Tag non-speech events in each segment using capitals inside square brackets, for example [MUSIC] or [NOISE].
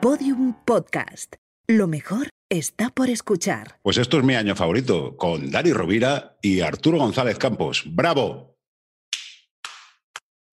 Podium Podcast. Lo mejor está por escuchar. Pues esto es mi año favorito, con Dani Rovira y Arturo González Campos. ¡Bravo!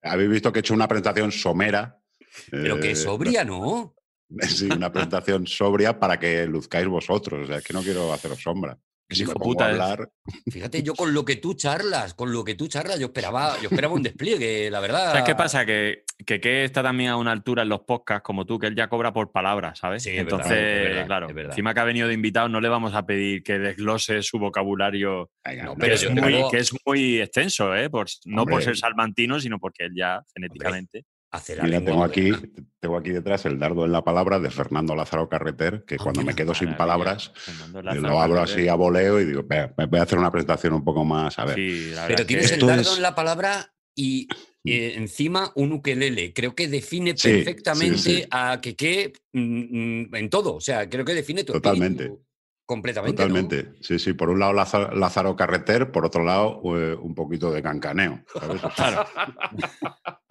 Habéis visto que he hecho una presentación somera. Pero que eh, sobria, ¿no? [LAUGHS] Sí, una presentación sobria para que luzcáis vosotros. O sea, es que no quiero haceros sombra. Que si Hijo puta hablar. Fíjate, yo con lo que tú charlas, con lo que tú charlas, yo esperaba, yo esperaba un despliegue, la verdad. ¿Sabes qué pasa? Que, que, que está también a una altura en los podcasts como tú, que él ya cobra por palabras, ¿sabes? Sí, es verdad, Entonces, es verdad, claro, es verdad. encima que ha venido de invitado, no le vamos a pedir que desglose su vocabulario, Venga, No, no, que, pero es yo muy, tengo- que es muy extenso, ¿eh? Por- no por ser salmantino, sino porque él ya genéticamente. La Mira, tengo aquí, tengo aquí detrás el dardo en la palabra de Fernando Lázaro Carreter, que Ah, cuando me quedo sin palabras, eh, Lázaro lo abro Carreter. así a voleo y digo, "Venga, me voy a hacer una presentación un poco más. A ver, Sí, Pero es tienes que- el dardo es- en la palabra y eh, encima un ukelele. Creo que define Sí, perfectamente sí, sí. a que en todo. O sea, creo que define tu Totalmente. espíritu completamente. ¿no? Totalmente. Sí, sí. Por un lado Lázaro, Lázaro Carreter, por otro lado eh, un poquito de cancaneo. ¿sabes? Claro. [LAUGHS]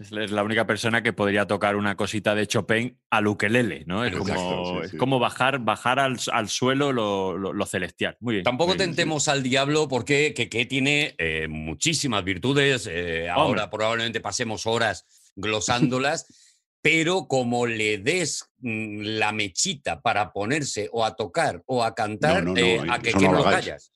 Es la única persona que podría tocar una cosita de Chopin al ukelele, ¿no? Es Exacto, como, sí, es sí. como bajar, bajar al, al suelo lo, lo- lo celestial. Muy bien. Tampoco Sí, tentemos al diablo porque que, tiene eh, muchísimas virtudes. eh, ahora probablemente pasemos horas glosándolas, [LAUGHS] pero como le des mm, la mechita para ponerse o a tocar o a cantar, No, no, no, eh, a que, no lo callas.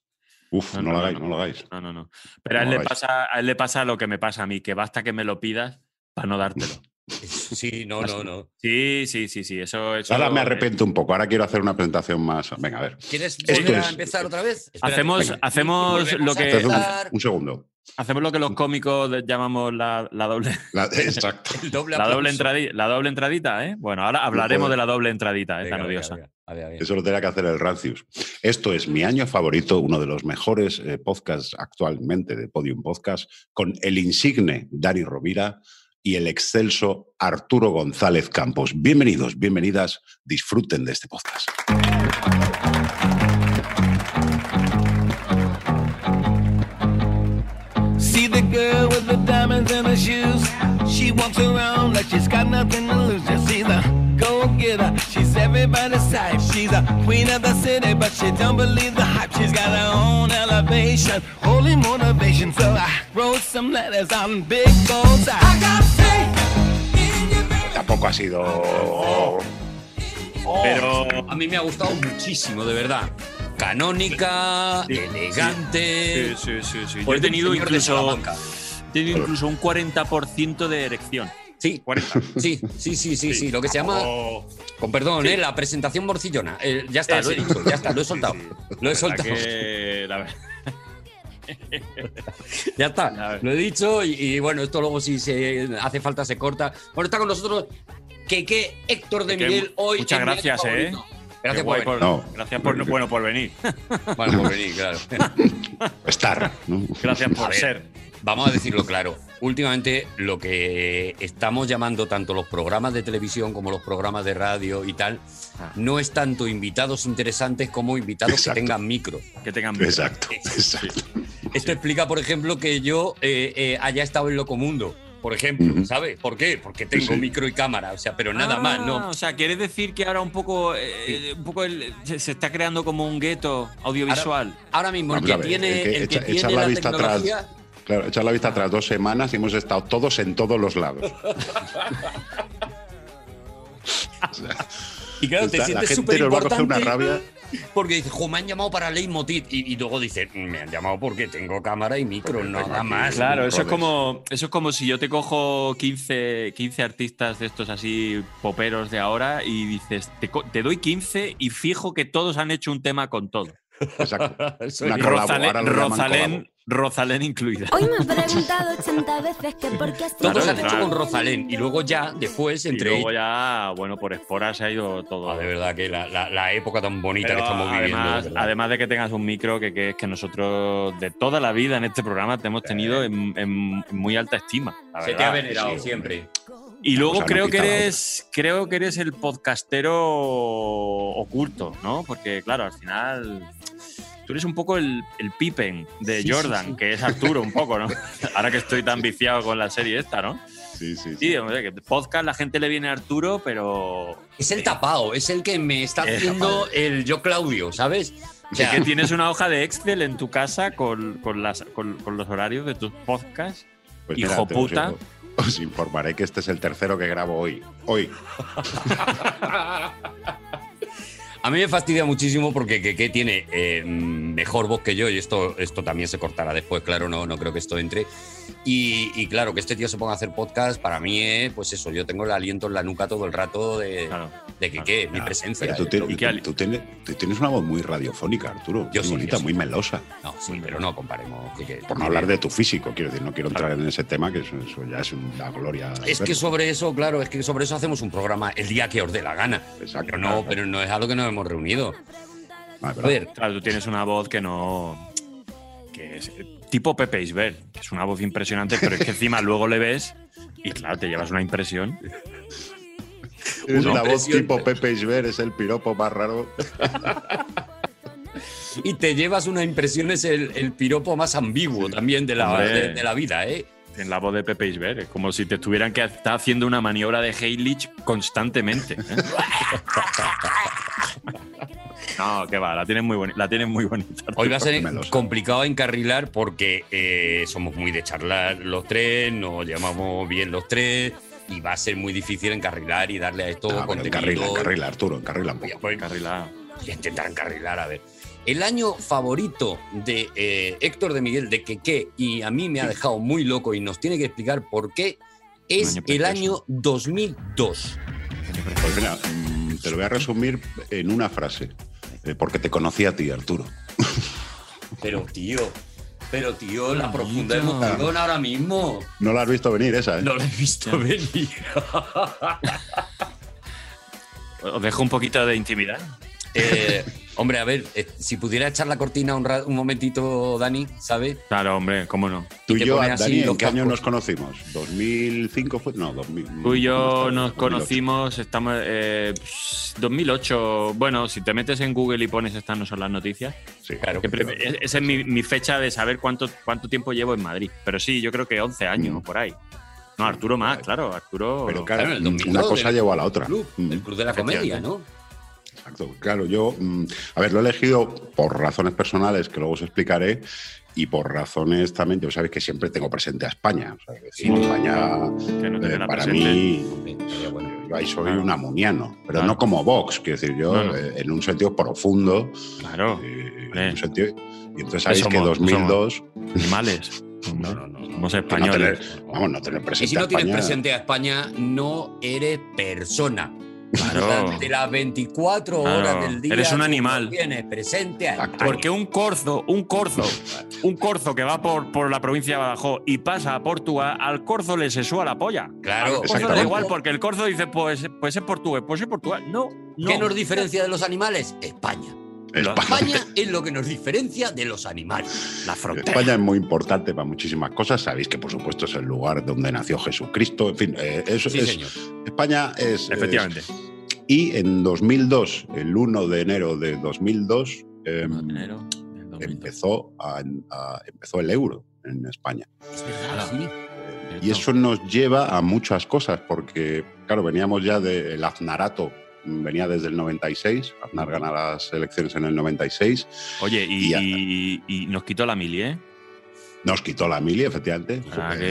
Uf, No, no, no, lo hagáis, no. no lo hagáis. No, no, no. Pero a él, le pasa, a él le pasa lo que me pasa a mí, que basta que me lo pidas para no dártelo. [LAUGHS] Sí, no, no, no. Sí, sí, sí, sí. Eso, eso Ahora me eh, arrepiento un poco. Ahora quiero hacer una presentación más. Venga, a ver. ¿Quieres Esto volver es- a empezar otra vez? Espérate, Hacemos- venga. hacemos lo que- un, segundo. Hacemos lo que los cómicos llamamos la, la doble, [LAUGHS] La- exacto. [LAUGHS] Doble la, doble aplauso. entradi- la doble entradita, ¿eh? Bueno, ahora hablaremos de la doble entradita, esta Venga, venga, odiosa. venga. A ver, a ver. Eso lo tenía que hacer el Rancius. Esto es mi año favorito, uno de los mejores eh, podcasts actualmente de Podium Podcast, con el insigne Dani Rovira y el excelso Arturo González Campos. Bienvenidos, bienvenidas, disfruten de este podcast. Getter. She's everybody's type. She's a queen of the city, but she don't believe the hype. She's got her own elevation, holy motivation. So I wrote some letters on big goals. I got. Tampoco ha sido... Pero A mí me ha gustado muchísimo, de verdad. Canónica, Sí, elegante. Sí, sí, sí. sí. Yo he tenido incluso, he tenido incluso un 40% de erección. Sí, 40. [LAUGHS] sí, sí, sí, sí, sí, lo que se llama, Oh, con perdón, ¿eh? la presentación morcillona. Eh, ya está, lo he dicho, ya está, lo he soltado. sí. Lo he la soltado. que- la [LAUGHS] Ya está, lo he dicho y, y bueno, esto luego si se hace falta se corta. Bueno, está con nosotros que Héctor de Miguel hoy. muchas gracias, ¿eh? Gracias por venir. No. Gracias por, bueno, por venir. [LAUGHS] Bueno, por venir, claro. Estar. ¿no? Gracias por ser. Vamos a decirlo claro. Últimamente lo que estamos llamando tanto los programas de televisión como los programas de radio y tal, Ah. no es tanto invitados interesantes como invitados Exacto. que tengan micro. Que tengan Exacto, exacto. Esto explica, por ejemplo, que yo eh, eh, haya estado en Locomundo, por ejemplo. ¿sabes? ¿Por qué? Porque tengo sí. micro y cámara, o sea, pero nada Ah, más, ¿no? O sea, ¿quieres decir que ahora un poco, eh, un poco el- se, se está creando como un gueto audiovisual? Ahora mismo, el que ver, tiene, el que el que echa- tiene echar la la, vista atrás. Claro, echar la vista atrás dos semanas y hemos estado todos en todos los lados. O sea, Y claro, te sientes gente súper importante rabia. porque dices, jo, me han llamado para Leitmotiv. Y, y luego dices, "Mm, me han llamado porque tengo cámara y micro, Porque nada aquí- más. Claro, eso es como eso es como si yo te cojo 15, 15 artistas de estos así poperos de ahora y dices, te doy 15 y fijo que todos han hecho un tema con todo. Exacto. [LAUGHS] Una Rosalén, Rosalén, incluida. Hoy me he [LAUGHS] preguntado 80 veces que por qué. Todos Claro, han hecho con Rosalén y luego ya, después, Y entre luego ellos. ya, bueno, por esporas se ha ido todo. Ah, de verdad que la, la- la época tan bonita Pero que estamos viviendo. de además, de que tengas un micro, que, que es que nosotros de toda la vida en este programa te hemos tenido en, en muy alta estima. la Se te ha venerado sí, siempre. Y luego no creo que eres, creo que eres el podcastero oculto, ¿no? Porque claro, al final tú eres un poco el, el Pippen de Sí, Jordan, sí. que es Arturo un poco, ¿no? [LAUGHS] [LAUGHS] Ahora que estoy tan viciado con la serie esta, ¿no? Sí, sí, sí. Sí, hombre, que podcast la gente le viene a Arturo, pero. Es el tapado, es el que me está Eh, haciendo el yo Claudio, ¿sabes? O sea, que tienes [LAUGHS] una hoja de Excel en tu casa con, con las, con, con los horarios de tus podcasts. Pues Hijo mira, puta. Os informaré que este es el tercero que grabo hoy. Hoy. A mí me fastidia muchísimo porque que, tiene eh, mejor voz que yo y esto, esto también se cortará después, claro, no, no creo que esto entre. Y, y claro, que este tío se ponga a hacer podcast, para mí es, pues eso, yo tengo el aliento en la nuca todo el rato de, Claro. de que, claro. ¿qué? Mi presencia. tú, tienes- ¿Y qué ali- tú tienes, tú tienes una voz muy radiofónica, Arturo. Yo muy sí, bonita, yo sí. muy melosa. No, sí, pero no comparemos. que- que- Por no hablar de tu físico, quiero decir, no quiero entrar en ese tema, que eso, eso ya es una gloria. Es que sobre eso, claro, es que sobre eso hacemos un programa el día que os dé la gana. Exacto, Pero no, claro. pero no es algo que nos hemos reunido. Ah, A ver, Claro, tú tienes una voz que no. que es eh, tipo Pepe que es una voz impresionante, pero es que encima luego le ves y claro, te llevas una impresión. Es Una voz tipo Pepe Isber, es el piropo más raro. y te llevas una impresión, es el, el piropo más ambiguo también de la, de, de la vida, ¿eh? En la voz de Pepe Isbert, es como si te tuvieran que estar haciendo una maniobra de Heilich constantemente. ¿eh? [LAUGHS] no, que va, la tienes muy, boni- la tienes muy bonita. Hoy va a ser complicado encarrilar porque eh, somos muy de charlar los tres, nos llamamos bien los tres y va a ser muy difícil encarrilar y darle a esto Ah, contenido. encarrila, encarrila, Arturo, encarrila un poco. Voy- Carrilado. voy a intentar encarrilar, a ver. El año favorito de eh, Héctor de Miguel de Queque y a mí me ha dejado muy loco y nos tiene que explicar por qué es año el año 2002. Pues mira, mm, te lo voy a resumir en una frase. Eh, porque te conocí a ti, Arturo. Pero tío, pero tío, la profunda emoción ahora mismo. No la has visto venir esa, ¿eh? No lo he visto venir. [LAUGHS] Os dejo un poquito de intimidad. Eh, hombre, a ver, eh, si pudiera echar la cortina un, un momentito, Dani, ¿sabes? Claro, hombre, cómo no. Tú y yo, así Dani, ¿en qué año nos conocimos? ¿2005 fue? No, 2000. Tú y yo ¿cómo nos está? 2008. conocimos, estamos eh, pss, 2008. Bueno, si te metes en Google y pones estas no son las noticias, Sí, Claro. que pre- es- esa es mi, mi fecha de saber cuánto, cuánto tiempo llevo en Madrid. Pero sí, yo creo que 11 años Mm. o por ahí. No, Arturo más, claro, Arturo. Pero claro, Claro, en el 2002 una cosa llevó a la otra. Club, Mm. el club de la comedia, ¿no? Exacto. Claro, yo, mm, a ver, lo he elegido por razones personales que luego os explicaré y por razones también, ya sabéis que siempre tengo presente a España. O sea, decir, Sí. España, que no eh, para presente. mí, yo ahí soy Claro. un amuniano, pero Claro. no como Vox, quiero decir, yo no. eh, en un sentido profundo. Claro, eh, en un sentido, y entonces sabéis Que que somos- 2002, animales. [LAUGHS] No, no, no. Somos que no tener, españoles. vamos, no tener presente Y si no a tienes España, presente a España, no eres persona. Claro. Durante las 24 Claro. horas del día. Eres un animal. Tienes presente. Porque un corzo, un corzo, un corzo que va por, por la provincia de Badajoz y pasa a Portugal, al corzo le sesúa la polla. Claro, Al corzo da igual porque el corzo dice, pues, pues es portugués, pues es Portugal. No, no. ¿Qué nos diferencia de los animales? España. España, [LAUGHS] España es lo que nos diferencia de los animales. La frontera. España es muy importante para muchísimas cosas. Sabéis que, por supuesto, es el lugar donde nació Jesucristo. En fin, eh, eso Sí, es, señor. España es. Efectivamente. es- y en 2002, el 1 de enero de 2002, eh, Uno de enero del 2002. empezó, a- a- empezó el euro en España. Es verdad, sí. Y eso nos lleva a muchas cosas, porque, claro, veníamos ya del Aznarato, venía desde el 96, Aznar gana las elecciones en el 96, Oye, y, Y y- y nos quitó la mili, ¿eh? Nos quitó la mili, efectivamente. O sea, fue- que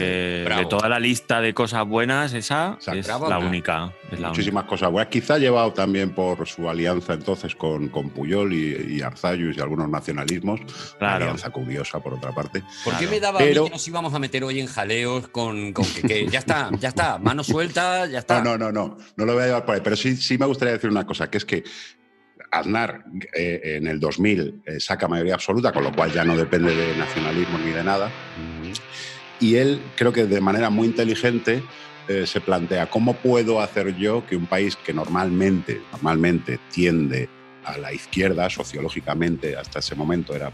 de toda la lista de cosas buenas, esa Exacto. es la única. Es la única. Muchísimas cosas buenas. Quizá llevado también por su alianza entonces con, con Puyol y, y Arzayus y algunos nacionalismos. Una alianza curiosa, por otra parte. ¿Por qué me daba a mí que nos íbamos a meter hoy en jaleos con, con que, que ya está, ya está, mano suelta, ya está? No, no, no, no. No lo voy a llevar por ahí. Pero sí, sí me gustaría decir una cosa, que es que Aznar eh, en el 2000 eh, saca mayoría absoluta, con lo cual ya no depende de nacionalismo ni de nada. Y él, creo que de manera muy inteligente, eh, se plantea cómo puedo hacer yo que un país que normalmente, normalmente tiende a la izquierda, sociológicamente, hasta ese momento era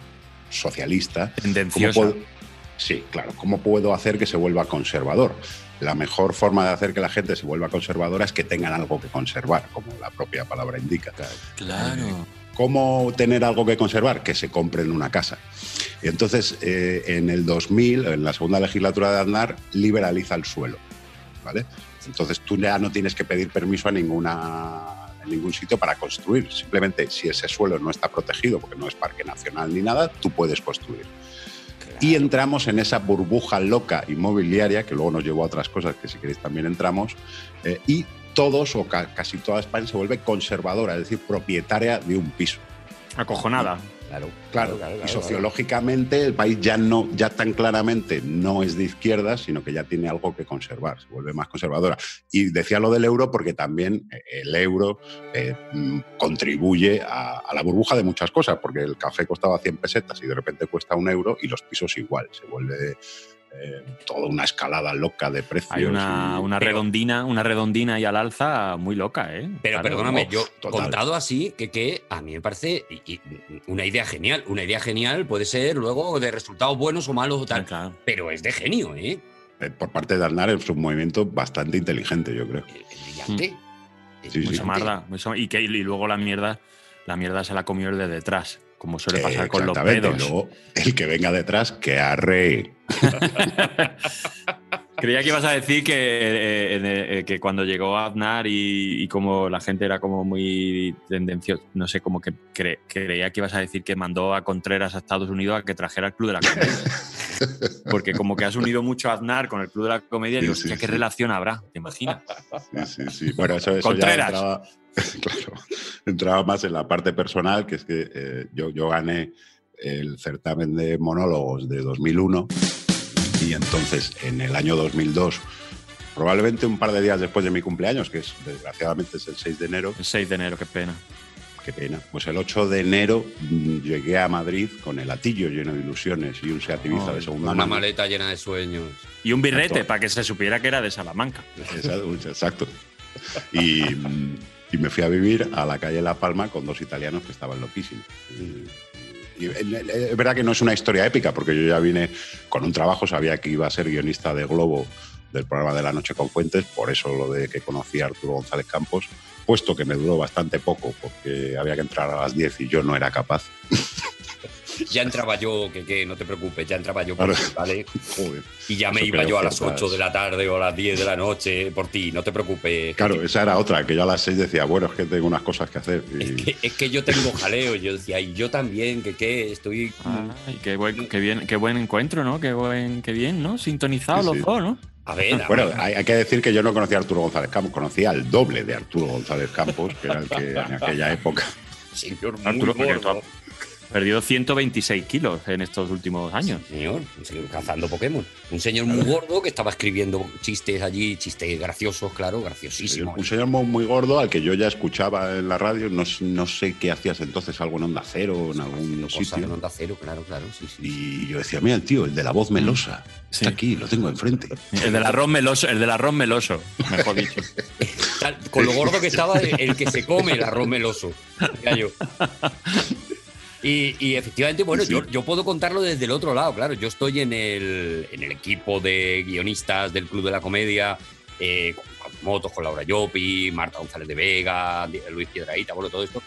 socialista, ¿cómo Tendenciosa. puedo, sí, claro, ¿cómo puedo hacer que se vuelva conservador? La mejor forma de hacer que la gente se vuelva conservadora es que tengan algo que conservar, como la propia palabra indica. Claro. ¿Cómo tener algo que conservar? Que se compren una casa. Y entonces, eh, en el 2000, en la segunda legislatura de Aznar, liberaliza el suelo. ¿vale? Entonces tú ya no tienes que pedir permiso a ninguna en ningún sitio para construir. Simplemente si ese suelo no está protegido, porque no es parque nacional ni nada, tú puedes construir. Y entramos en esa burbuja loca inmobiliaria, que luego nos llevó a otras cosas que si queréis también entramos, eh, y todos o ca- casi toda España se vuelve conservadora, es decir, propietaria de un piso. Acojonada. Claro, Claro, claro, y sociológicamente el país ya no, ya tan claramente no es de izquierdas, sino que ya tiene algo que conservar, se vuelve más conservadora. Y decía lo del euro porque también eh, el euro eh, mm, contribuye a, a la burbuja de muchas cosas, porque el café costaba 100 pesetas y de repente cuesta un euro y los pisos igual, se vuelve eh, toda una escalada loca de precios. Hay una, y- una pero- redondina, una redondina y al alza muy loca, ¿eh? Pero Claro, perdóname, no, yo total. contado así, que, que a mí me parece y- y una idea genial. Una idea genial puede ser luego de resultados buenos o malos o tal, Claro. pero es de genio, ¿eh? eh, por parte de Aznar es un movimiento bastante inteligente, yo creo. Es es brillante. Es Sí, sí. Y, que, y luego la mierda, la mierda se la comió el de detrás, como suele pasar Eh, con los exactamente, y pedos. luego el que venga detrás, que arre. [LAUGHS] Creía que ibas a decir que, eh, eh, que cuando llegó Aznar y, y como la gente era como muy tendenciosa, no sé, como que cre- creía que ibas a decir que mandó a Contreras a Estados Unidos a que trajera el Club de la Comedia. [LAUGHS] Porque como que has unido mucho a Aznar con el Club de la Comedia, y digo, Sí, sí, ¿qué sí. relación habrá? ¿Te imaginas? Sí, sí, sí. Bueno, eso, eso ya entraba, [LAUGHS] claro, entraba más en la parte personal, que es que eh, yo, yo gané el certamen de monólogos de 2001 y entonces en el año 2002, probablemente un par de días después de mi cumpleaños, que es desgraciadamente es el 6 de enero, El 6 de enero, qué pena. Qué pena, pues el 8 de enero mm, llegué a Madrid con el atillo lleno de ilusiones y un Seat Ibiza Ay, de segunda Una mano. maleta llena de sueños. Y un birrete, Exacto. para que se supiera que era de Salamanca. Exacto, exacto. Y, y me fui a vivir a la calle La Palma con dos italianos que estaban loquísimos. Y, y es es verdad que no es una historia épica, porque yo ya vine con un trabajo, sabía que iba a ser guionista de Globo del programa de la noche con Fuentes, por eso lo de que conocí a Arturo González Campos, puesto que me duró bastante poco, porque había que entrar a las 10 y yo no era capaz. [LAUGHS] Ya entraba yo, que, que no te preocupes, ya entraba yo por ti, ¿vale? [LAUGHS] Joder. Y ya me Eso iba yo a las estás- 8 de la tarde o a las 10 de la noche por ti, no te preocupes. Claro, esa era otra, que yo a las 6 decía, bueno, es que tengo unas cosas que hacer. Y- Es que, es que yo tengo jaleo, yo decía, y yo también, que qué, estoy... Ay, qué, buen, qué, bien, qué buen encuentro, ¿no? Qué, buen, qué bien, ¿no? Sintonizados Sí, los sí. dos, ¿no? A ver, a Bueno, ver. hay, hay que decir que yo no conocía a Arturo González Campos, conocía al doble de Arturo González Campos, que era el que en aquella época. señor Arturo, gordo. Tú Perdido 126 kilos en estos últimos años. Señor, un señor cazando Pokémon. Un señor muy gordo que estaba escribiendo chistes allí, chistes graciosos, claro, graciosísimos. Un señor muy, gordo al que yo ya escuchaba en la radio, no, no sé qué hacías entonces, algo en Onda Cero, en algún Cosas en sitio. onda cero, claro, claro, sí, sí. Y yo decía, mira el tío, el de la voz melosa, Sí. está aquí, lo tengo enfrente. El del arroz meloso, el del arroz meloso, mejor dicho. [LAUGHS] Con lo gordo que estaba el que se come el arroz meloso. decía yo. Y, y efectivamente, bueno, Sí. yo, yo puedo contarlo desde el otro lado, claro. Yo estoy en el, en el equipo de guionistas del Club de la Comedia, eh, con, motos, con Laura Llopi, Marta González de Vega, Luis Piedraíta, bueno, todo esto.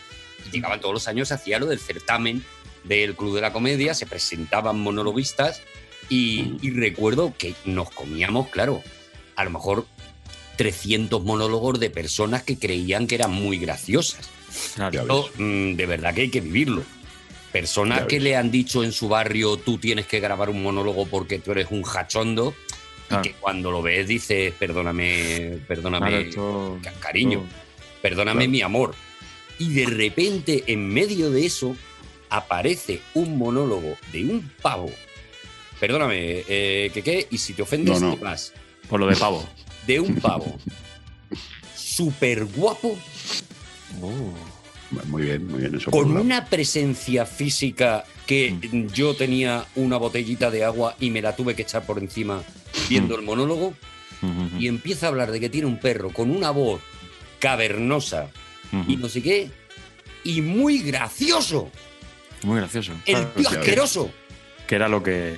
Y llegaban todos los años, hacía lo del certamen del Club de la Comedia, se presentaban monologuistas y, y recuerdo que nos comíamos, claro, a lo mejor 300 monólogos de personas que creían que eran muy graciosas. Claro. Esto, mm, de verdad que hay que vivirlo. Personas Ya que le han dicho en su barrio, tú tienes que grabar un monólogo porque tú eres un jachondo, Claro. y que cuando lo ves dices, perdóname, perdóname, Claro, cariño, perdóname Claro. mi amor. Y de repente, en medio de eso, aparece un monólogo de un pavo. Perdóname, eh, que qué, y si te ofendes, No, no. te vas. Por lo de pavo. De un pavo. [LAUGHS] Súper guapo, Muy bien, muy bien, eso con una presencia física que Mm. yo tenía una botellita de agua y me la tuve que echar por encima Mm. viendo el monólogo Ujú, y empieza a hablar de que tiene un perro con una voz cavernosa y no sé qué y muy gracioso Muy gracioso. el Claro, tío asqueroso que era lo que.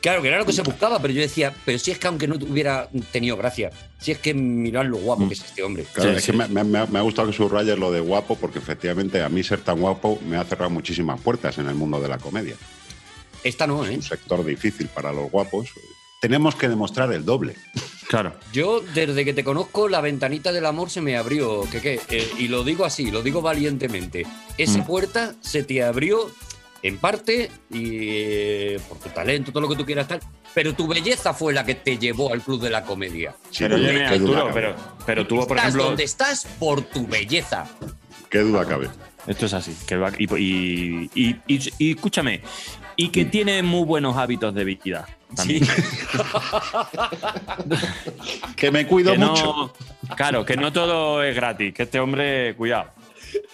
Claro que era lo que se buscaba pero yo decía pero si es que aunque no hubiera tenido gracia si es que mirad lo guapo Mm. que es este hombre Claro, Sí, es sí. que me, me- me ha- me ha gustado que subrayes lo de guapo, porque efectivamente a mí ser tan guapo me ha cerrado muchísimas puertas en el mundo de la comedia. esta no Es ¿eh? un sector difícil para los guapos. Tenemos que demostrar el doble. Claro. Yo, desde que te conozco, la ventanita del amor se me abrió. ¿Qué qué? Eh, y lo digo así, lo digo valientemente. Esa Mm. puerta se te abrió en parte y eh, por tu talento, todo lo que tú quieras tal. Pero tu belleza fue la que te llevó al club de la comedia. Sí, Pero, oye, Arturo, pero, pero tuvo, por estás ejemplo. donde estás por tu belleza. Qué duda cabe. Esto es así. Que va- y, y- y- y- y escúchame, y que tiene muy buenos hábitos de vida. También. [LAUGHS] Que me cuido Que mucho. no, claro, que no todo es gratis. Que este hombre, cuidado.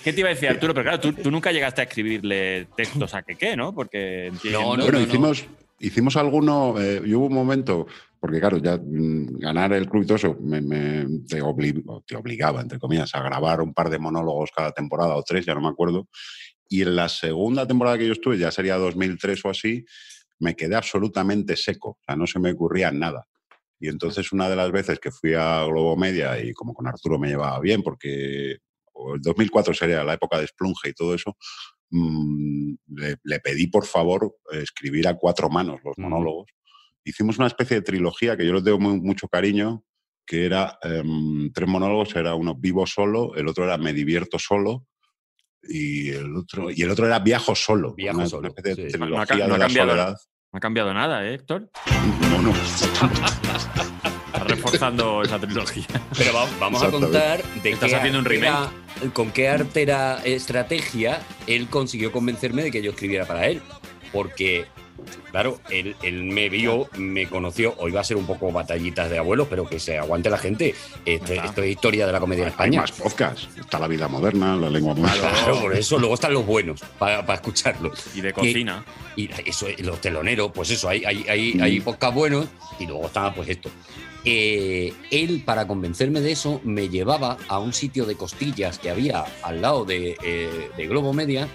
¿Qué te iba a decir, Arturo? Pero claro, tú, tú nunca llegaste a escribirle textos a que qué, ¿no? Porque No, no, bueno, no. hicimos, hicimos alguno, eh, y hubo un momento, porque claro, ya mm, ganar el club y todo eso me, me- te, obli- o te obligaba, entre comillas, a grabar un par de monólogos cada temporada o tres, ya no me acuerdo. Y en la segunda temporada que yo estuve, ya sería 2003 o así, me quedé absolutamente seco, o sea, no se me ocurría nada. Y entonces una de las veces que fui a Globo Media y como con Arturo me llevaba bien, porque o el 2004 sería la época de Splunge y todo eso, mm, le, le pedí por favor escribir a cuatro manos los monólogos. Hicimos una especie de trilogía que yo les tengo muy- mucho cariño, que era em, tres monólogos, era uno vivo solo, el otro era me divierto solo y el otro, y el otro era viajo solo. Viajo una, solo, una especie de sí. No ha no ha de la cambiado. soledad. No ha cambiado nada, ¿eh, Héctor? [LAUGHS] No, no. [LAUGHS] [LAUGHS] Reforzando esa trilogía. Pero va- vamos a contar de Estás qué haciendo un artera- con qué artera estrategia él consiguió convencerme de que yo escribiera para él. Porque, claro, él, él me vio, me conoció. Hoy va a ser un poco batallitas de abuelos, pero que se aguante la gente. Esto, es historia de la comedia en Hay España. más podcasts. Está la vida moderna, la lengua moderna. Claro, por eso luego están los buenos para, para escucharlos. Y de cocina. Y eso, los teloneros, pues eso, hay, hay, hay, Mm. hay podcast buenos y luego está pues esto. Eh, él, para convencerme de eso, me llevaba a un sitio de costillas que había al lado de, eh, de Globo Media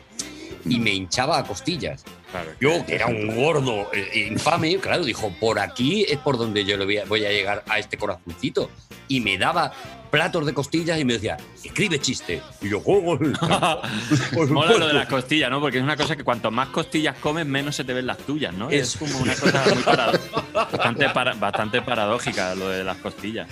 y me hinchaba a costillas. Claro. Yo, que era un gordo eh, infame, claro, dijo, por aquí es por donde yo le voy a, voy a llegar a este corazoncito. Y me daba platos de costillas y me decía, escribe chiste. Y yo, "Oh, [LAUGHS] por Mola lo supuesto". de las costillas, ¿no? Porque es una cosa que cuanto más costillas comes, menos se te ven las tuyas, ¿no? Es Eso. como una cosa muy [LAUGHS] parado- bastante, para- bastante paradójica lo de las costillas.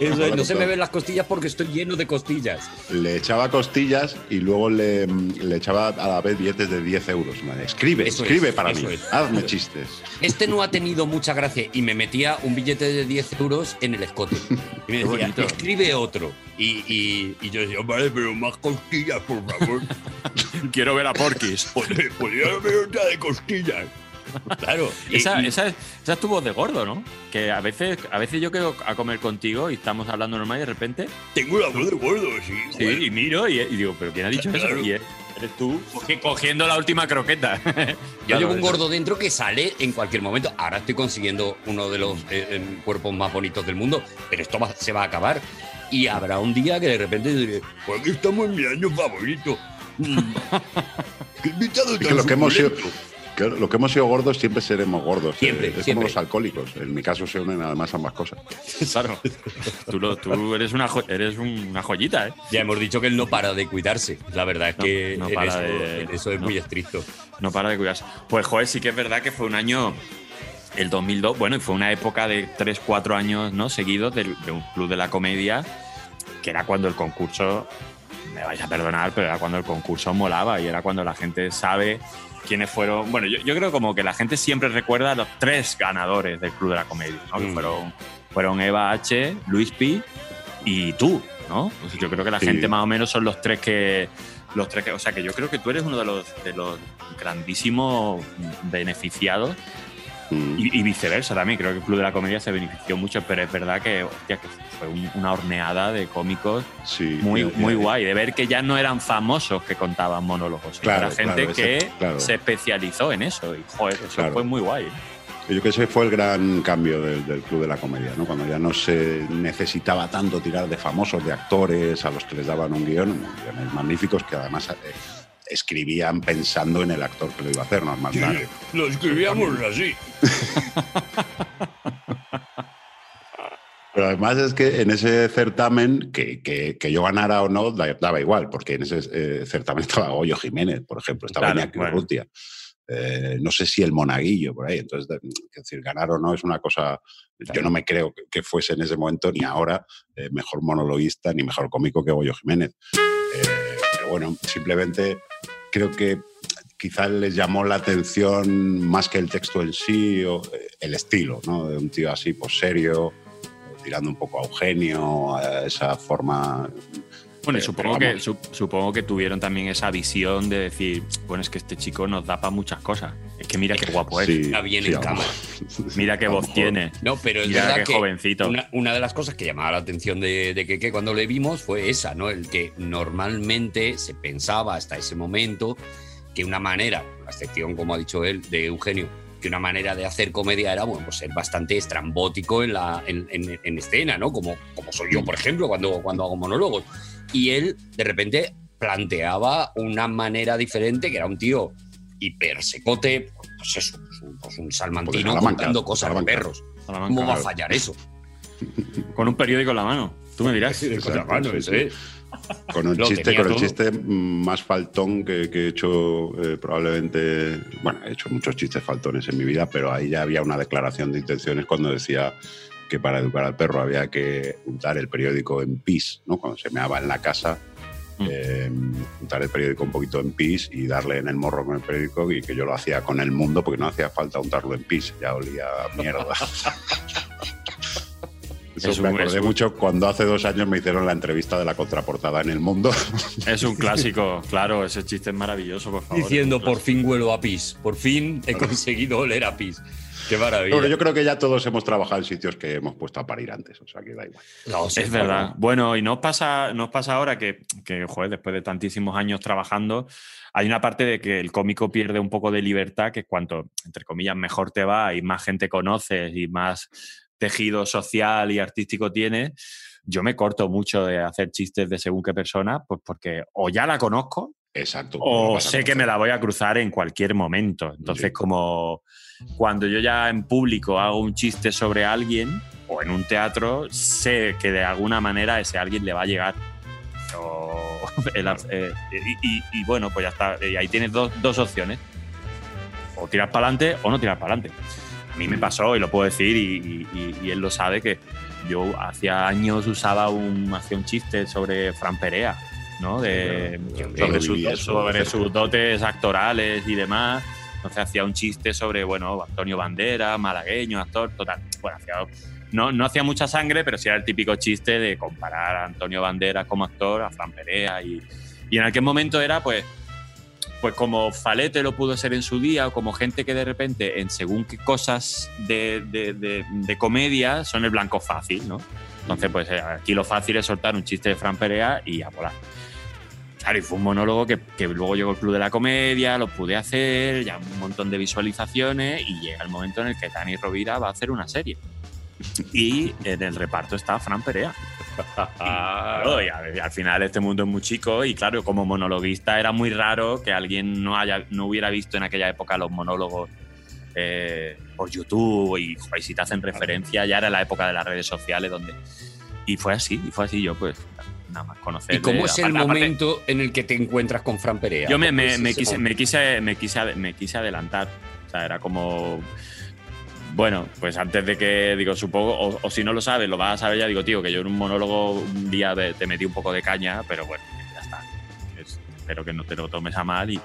Eso es, no se me ven las costillas porque estoy lleno de costillas. Le echaba costillas y luego le, le echaba a la vez billetes de 10 euros. Me decía, Escribe, Eso escribe es, para mí. es, Hazme es. chistes. Este no ha tenido mucha gracia y me metía un billete de 10 euros en el escote. Y me decía, bonito. Otro. Y, y- y yo decía, vale, pero más costillas, por favor. [LAUGHS] Quiero ver a Porquis. Podría haber otra de costillas. Claro. y- Esa, y- esa, es, esa es tu voz de gordo, ¿no? Que a veces, a veces yo quedo a comer contigo y estamos hablando normal y de repente tengo la voz de gordo, sí. sí, y miro y, y digo, ¿pero quién ha dicho Claro. eso? Y eres, tú cogi- cogiendo la última croqueta. [LAUGHS] Yo Claro, llevo un eso. gordo dentro que sale en cualquier momento. Ahora estoy consiguiendo uno de los eh, eh, cuerpos más bonitos del mundo, pero esto va- se va a acabar. Y habrá un día que de repente diré, pues aquí estamos en mi año favorito. Mm. [LAUGHS] Qué invitado tan lo que hemos sido, lo que hemos sido gordos siempre seremos gordos. Siempre, Eh, es siempre. como los alcohólicos. En mi caso se unen además ambas cosas. [LAUGHS] Claro. Tú, lo- tú eres, una jo- eres una joyita, ¿eh? Ya hemos dicho que él no para de cuidarse. La verdad es No, que no en, para eso, de- en eso es no. muy estricto. No para de cuidarse. Pues, joder, sí que es verdad que fue un año, el 2002, bueno, y fue una época de 3, 4 años ¿no? seguidos del- de, un club de la comedia, que era cuando el concurso, me vais a perdonar, pero era cuando el concurso molaba y era cuando la gente sabe quiénes fueron. Bueno, yo, yo creo como que la gente siempre recuerda a los tres ganadores del club de la comedia, ¿no? Que Mm. fueron, fueron Eva H., Luis Pi y tú, ¿no? Pues yo creo que la Sí. gente más o menos son los tres que los tres que, o sea que yo creo que tú eres uno de los de los grandísimos beneficiados Mm. y, y viceversa también creo que el club de la comedia se benefició mucho pero es verdad que, hostia, que fue un- una horneada de cómicos Sí, muy muy guay de ver que ya no eran famosos que contaban monólogos Claro, era gente claro, ese- que claro. se especializó en eso y joder eso fue muy guay Yo creo que ese fue el gran cambio del, del Club de la Comedia, ¿no? Cuando ya no se necesitaba tanto tirar de famosos, de actores, a los que les daban un guion, guiones magníficos que además eh, escribían pensando en el actor que lo iba a hacer normalmente. Lo escribíamos así. [LAUGHS] Pero además es que en ese certamen, que, que- que yo ganara o no, da- daba igual, porque en ese eh, certamen [LAUGHS] estaba Goyo Jiménez, por ejemplo, estaba Claro, Iñaki bueno. Urrutia. eh, no sé si el monaguillo por ahí. Entonces, es decir, ganar o no es una cosa. Yo no me creo que, que fuese en ese momento ni ahora eh, mejor monologuista ni mejor cómico que Goyo Jiménez. Eh, pero bueno, simplemente creo que quizás les llamó la atención más que el texto en sí, o eh, el estilo, ¿no? De un tío así, pues serio, tirando un poco a Eugenio, a esa forma. Bueno, y supongo, pero que, su- supongo que tuvieron también esa visión de decir, bueno, es que este chico nos da para muchas cosas. Es que mira qué guapo es, Sí, Está bien sí, en cámara. [LAUGHS] mira qué voz tiene, No, pero es mira verdad qué que jovencito. Una, una de las cosas que llamaba la atención de, de Keke cuando le vimos fue esa, ¿no? El que normalmente se pensaba hasta ese momento que una manera, a excepción, como ha dicho él, de Eugenio, que una manera de hacer comedia era, bueno, pues ser bastante estrambótico en, la, en, en- en escena, ¿no? Como, como soy yo, por ejemplo, cuando, cuando hago monólogos. Y él, de repente, planteaba una manera diferente, que era un tío hiper secote, pues eso, pues un, pues un salmantino contando cosas de Salamanca. perros. Salamanca, ¿Cómo va a fallar eso? [LAUGHS] Con un periódico en la mano. Tú me dirás. Exacto, sí, sí. ¿eh? Con chiste, tenía con el chiste más faltón que, que he hecho eh, probablemente. Bueno, he hecho muchos chistes faltones en mi vida, pero ahí ya había una declaración de intenciones cuando decía que para educar al perro había que untar el periódico en pis, ¿no? Cuando se meaba en la casa, Mm. eh, untar el periódico un poquito en pis y darle en el morro con el periódico y que yo lo hacía con el mundo porque no hacía falta untarlo en pis, ya olía a mierda. [LAUGHS] [LAUGHS] Eso Es me acordé es un- mucho cuando hace dos años me hicieron la entrevista de la contraportada en El Mundo. [LAUGHS] Es un clásico, claro, ese chiste es maravilloso, por favor. Diciendo, por fin huelo a pis. Por fin he conseguido oler a pis. Qué maravilla. Pero yo creo que ya todos hemos trabajado en sitios que hemos puesto a parir antes, o sea que da igual. No, sí, Es verdad. Bueno, y nos pasa, nos pasa ahora que, que, joder, después de tantísimos años trabajando, hay una parte de que el cómico pierde un poco de libertad, que cuanto, entre comillas, mejor te va y más gente conoces y más tejido social y artístico tienes, yo me corto mucho de hacer chistes de según qué persona, pues porque o ya la conozco Exacto. o sé que me la voy a cruzar en cualquier momento. Entonces, Sí. como cuando yo ya en público hago un chiste sobre alguien o en un teatro, sé que de alguna manera ese alguien le va a llegar. O- [LAUGHS] el- eh, y, y- y bueno, pues ya está. Y ahí tienes dos, dos opciones. O tiras para adelante o no tiras para adelante. A mí me pasó, y lo puedo decir, y, y- él lo sabe, que yo hacía años usaba un, hacía un chiste sobre Fran Perea, ¿no? De, Claro, sobre, sus, sobre sus dotes actorales y demás. Entonces hacía un chiste sobre, bueno, Antonio Bandera, malagueño, actor, total. Bueno, hacía, no, no hacía mucha sangre, pero sí era el típico chiste de comparar a Antonio Banderas como actor a Fran Perea. Y, y en aquel momento era, pues, pues como Falete lo pudo ser en su día, o como gente que de repente, en según qué cosas de- de comedia, son el blanco fácil, ¿no? Entonces, pues eh, aquí lo fácil es soltar un chiste de Fran Perea y a volar. Claro, y fue un monólogo que, que luego llegó el Club de la Comedia, lo pude hacer, ya un montón de visualizaciones y llega el momento en el que Dani Rovira va a hacer una serie. [LAUGHS] Y en el reparto está Fran Perea. [LAUGHS] Claro, y al, final este mundo es muy chico y claro, como monologuista era muy raro que alguien no, haya, no hubiera visto en aquella época los monólogos eh, por YouTube y, joder, si te hacen referencia, ya era la época de las redes sociales donde... Y fue así, y fue así yo pues nada más conocer. ¿Y cómo es el momento en el que te encuentras con Fran Perea? Yo me, ¿Cómo me, es me ese quise, me, quise, me, quise, me quise adelantar. O sea, era como. Bueno, pues antes de que, digo, supongo, o, o si no lo sabes, lo vas a saber ya, digo, tío, que yo en un monólogo un día te metí un poco de caña, pero bueno, ya está. Es- espero que no te lo tomes a mal. Y,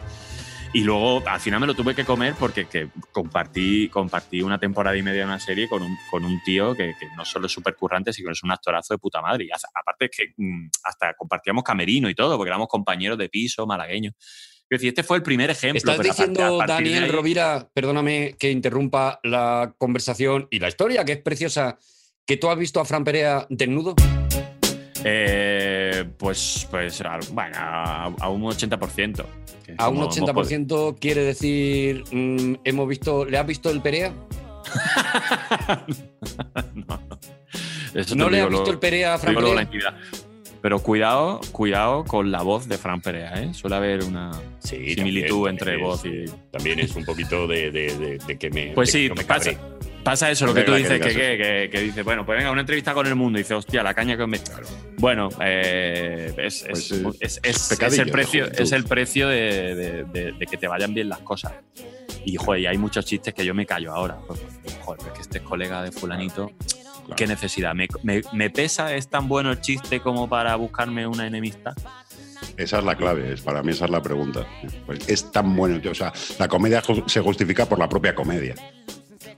y luego al final me lo tuve que comer porque que compartí, compartí una temporada y media de una serie con un, con un tío que, que no solo es súper currante, sino que es un actorazo de puta madre. Y hace- aparte es que mm, hasta compartíamos camerino y todo, porque éramos compañeros de piso, malagueños. Quiero decir, este fue el primer ejemplo. Estás diciendo, Daniel ahí- Rovira, perdóname que interrumpa la conversación y la historia, que es preciosa, que tú has visto a Fran Perea desnudo. Eh, pues, pues, a- bueno, a, a un 80%. que A un como hemos 80% quiere decir, mm, hemos visto, ¿le has visto el Perea? [LAUGHS] no. Eso ¿No le has visto el Perea a Fran Perea? Pero cuidado, cuidado con la voz de Fran Perea, ¿eh? Suele haber una Sí, similitud también, entre voz y. También es un poquito de, de- de- de que me. Pues de sí, me pasa. Pasa eso, lo Me que tú dices, que que, que, dices, bueno, pues venga, una entrevista con el mundo, y dices, hostia, la caña que os meto. Bueno, eh, es, Pues, es, es- es- es el precio, es el precio de, de- de- de que te vayan bien las cosas. Y, joder, y hay muchos chistes que yo me callo ahora. pues, joder, es que este es colega de fulanito. ¿Qué necesidad? ¿Me, me- me pesa? ¿Es tan bueno el chiste como para buscarme una enemistad? Esa es la clave, es, para mí esa es la pregunta. Pues es tan bueno, o sea, la comedia se justifica por la propia comedia.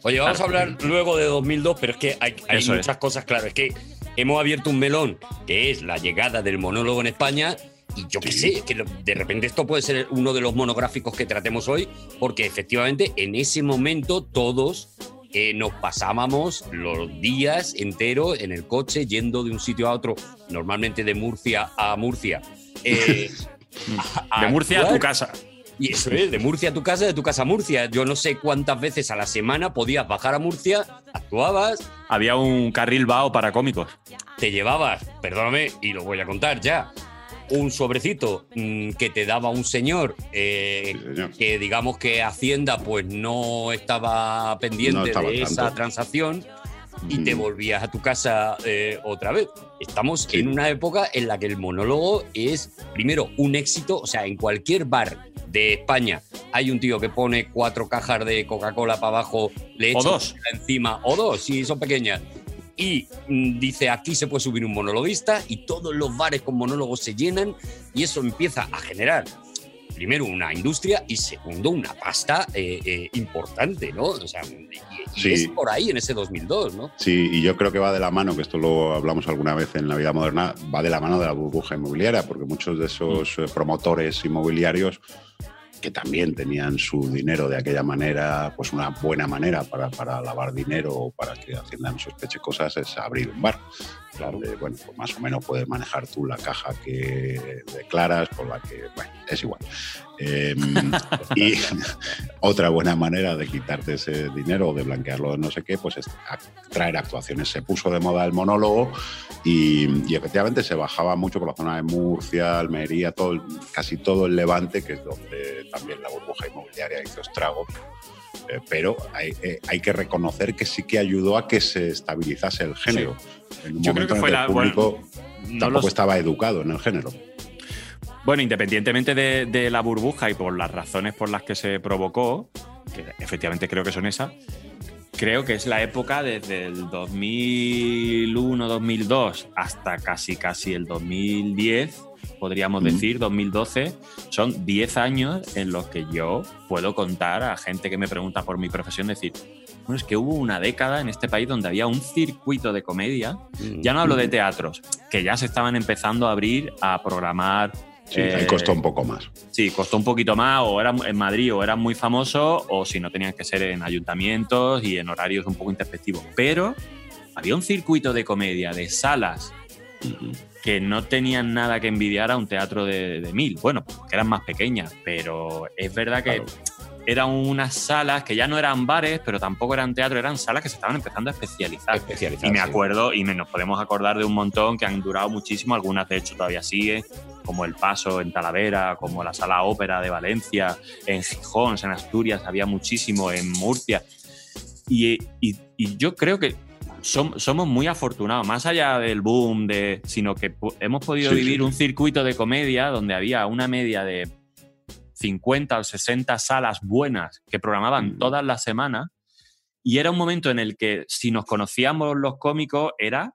Oye, vamos a hablar luego de 2002, pero es que hay, hay es. muchas cosas, claro. Es que hemos abierto un melón, que es la llegada del monólogo en España. Y yo qué Sí. sé, que de repente esto puede ser uno de los monográficos que tratemos hoy, porque efectivamente en ese momento todos eh, nos pasábamos los días enteros en el coche yendo de un sitio a otro, normalmente de Murcia a Murcia. eh, a- [LAUGHS] De Murcia a tu casa. Y eso es, de Murcia a tu casa, de tu casa a Murcia. Yo no sé cuántas veces a la semana podías bajar a Murcia, actuabas, Había un carril bao para cómicos. te llevabas, perdóname, y lo voy a contar ya, un sobrecito mm, que te daba un señor eh, Sí, señor. que digamos que Hacienda pues no estaba pendiente No estaba de esa transacción y te volvías a tu casa eh, otra vez. Estamos Sí. en una época en la que el monólogo es, primero, un éxito, o sea, en cualquier bar de España hay un tío que pone cuatro cajas de Coca-Cola para abajo, le echa encima, o dos, si son pequeñas, y mm, dice aquí se puede subir un monologuista y todos los bares con monólogos se llenan y eso empieza a generar primero una industria y segundo una pasta eh, eh, importante, ¿no? O sea, y, Sí. es por ahí en ese 2002, ¿no? Sí, y yo creo que va de la mano, que esto lo hablamos alguna vez en la vida moderna, va de la mano de la burbuja inmobiliaria, porque muchos de esos eh, promotores inmobiliarios que también tenían su dinero de aquella manera, pues una buena manera para, para lavar dinero o para que Hacienda no sospeche cosas es abrir un bar. Donde, bueno, pues más o menos puedes manejar tú la caja que declaras, por la que, bueno, es igual. Eh, [LAUGHS] y [LAUGHS] otra buena manera de quitarte ese dinero o de blanquearlo no sé qué, pues es traer actuaciones. Se puso de moda el monólogo y, y efectivamente se bajaba mucho por la zona de Murcia, Almería, todo, casi todo el Levante, que es donde también la burbuja inmobiliaria hizo estragos. Eh, pero hay, eh, hay que reconocer que sí que ayudó a que se estabilizase el género. En un Yo creo momento que en fue el la- público No tampoco estaba educado en el género. Bueno, independientemente de, de la burbuja y por las razones por las que se provocó, que efectivamente creo que son esas, creo que es la época desde el 2001-2002 hasta casi casi el 2010, podríamos Mm. decir, 2012, son 10 años en los que yo puedo contar a gente que me pregunta por mi profesión, decir, bueno, es que hubo una década en este país donde había un circuito de comedia, ya no hablo de teatros, que ya se estaban empezando a abrir a programar Sí, ahí eh, costó un poco más. Sí, costó un poquito más, o eran en Madrid o eran muy famosos, o si no tenían que ser en ayuntamientos y en horarios un poco introspectivos. Pero había un circuito de comedia, de salas, que no tenían nada que envidiar a un teatro de, de mil. Bueno, porque eran más pequeñas, pero es verdad que Claro. Eran unas salas que ya no eran bares, pero tampoco eran teatro, eran salas que se estaban empezando a especializar. Especializado. Y me sí. acuerdo, y nos podemos acordar de un montón que han durado muchísimo, algunas de hecho todavía siguen, como El Paso en Talavera, como la Sala Ópera de Valencia, en Gijón, en Asturias, había muchísimo, en Murcia. Y, y- y yo creo que som- somos muy afortunados, más allá del boom, de, sino que hemos podido Sí, vivir sí. un circuito de comedia donde había una media de 50 o 60 salas buenas que programaban Mm. todas las semanas. Y era un momento en el que si nos conocíamos los cómicos era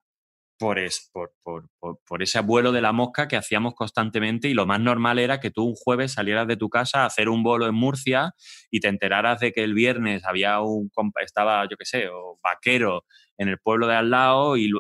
por, es- por, por- por- ese vuelo de la mosca que hacíamos constantemente y lo más normal era que tú un jueves salieras de tu casa a hacer un bolo en Murcia y te enteraras de que el viernes había un compa- estaba yo qué sé o vaquero en el pueblo de al lado y,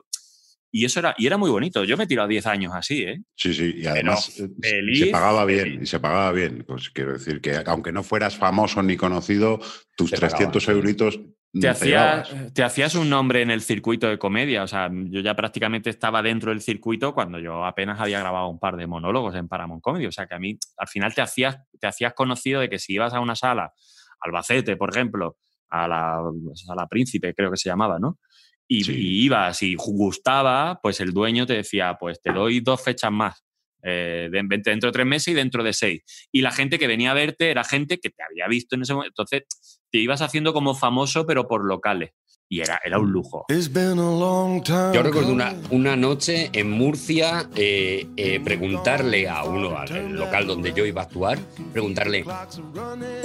y eso era y era muy bonito yo me he tirado 10 años así ¿eh? Sí, sí, y además eh, feliz, se pagaba bien, feliz. y se pagaba bien. Pues quiero decir que aunque no fueras famoso ni conocido, tus Te pagaban, 300 sí. euritos te, hacías, te hacías un nombre en el circuito de comedia. O sea, yo ya prácticamente estaba dentro del circuito cuando yo apenas había grabado un par de monólogos en Paramount Comedy. O sea, que a mí al final te hacías, te hacías conocido de que si ibas a una sala, Albacete, por ejemplo, a la sala Príncipe, creo que se llamaba, ¿no? Y, Sí. y ibas y gustaba, pues el dueño te decía, pues te doy dos fechas más. eh, dentro de tres meses y dentro de seis. Y la gente que venía a verte era gente que te había visto en ese momento. Entonces, te ibas haciendo como famoso, pero por locales. Y era, era un lujo. It's been a long time. Yo recuerdo una, una noche en Murcia eh, eh, preguntarle a uno, al local donde yo iba a actuar, preguntarle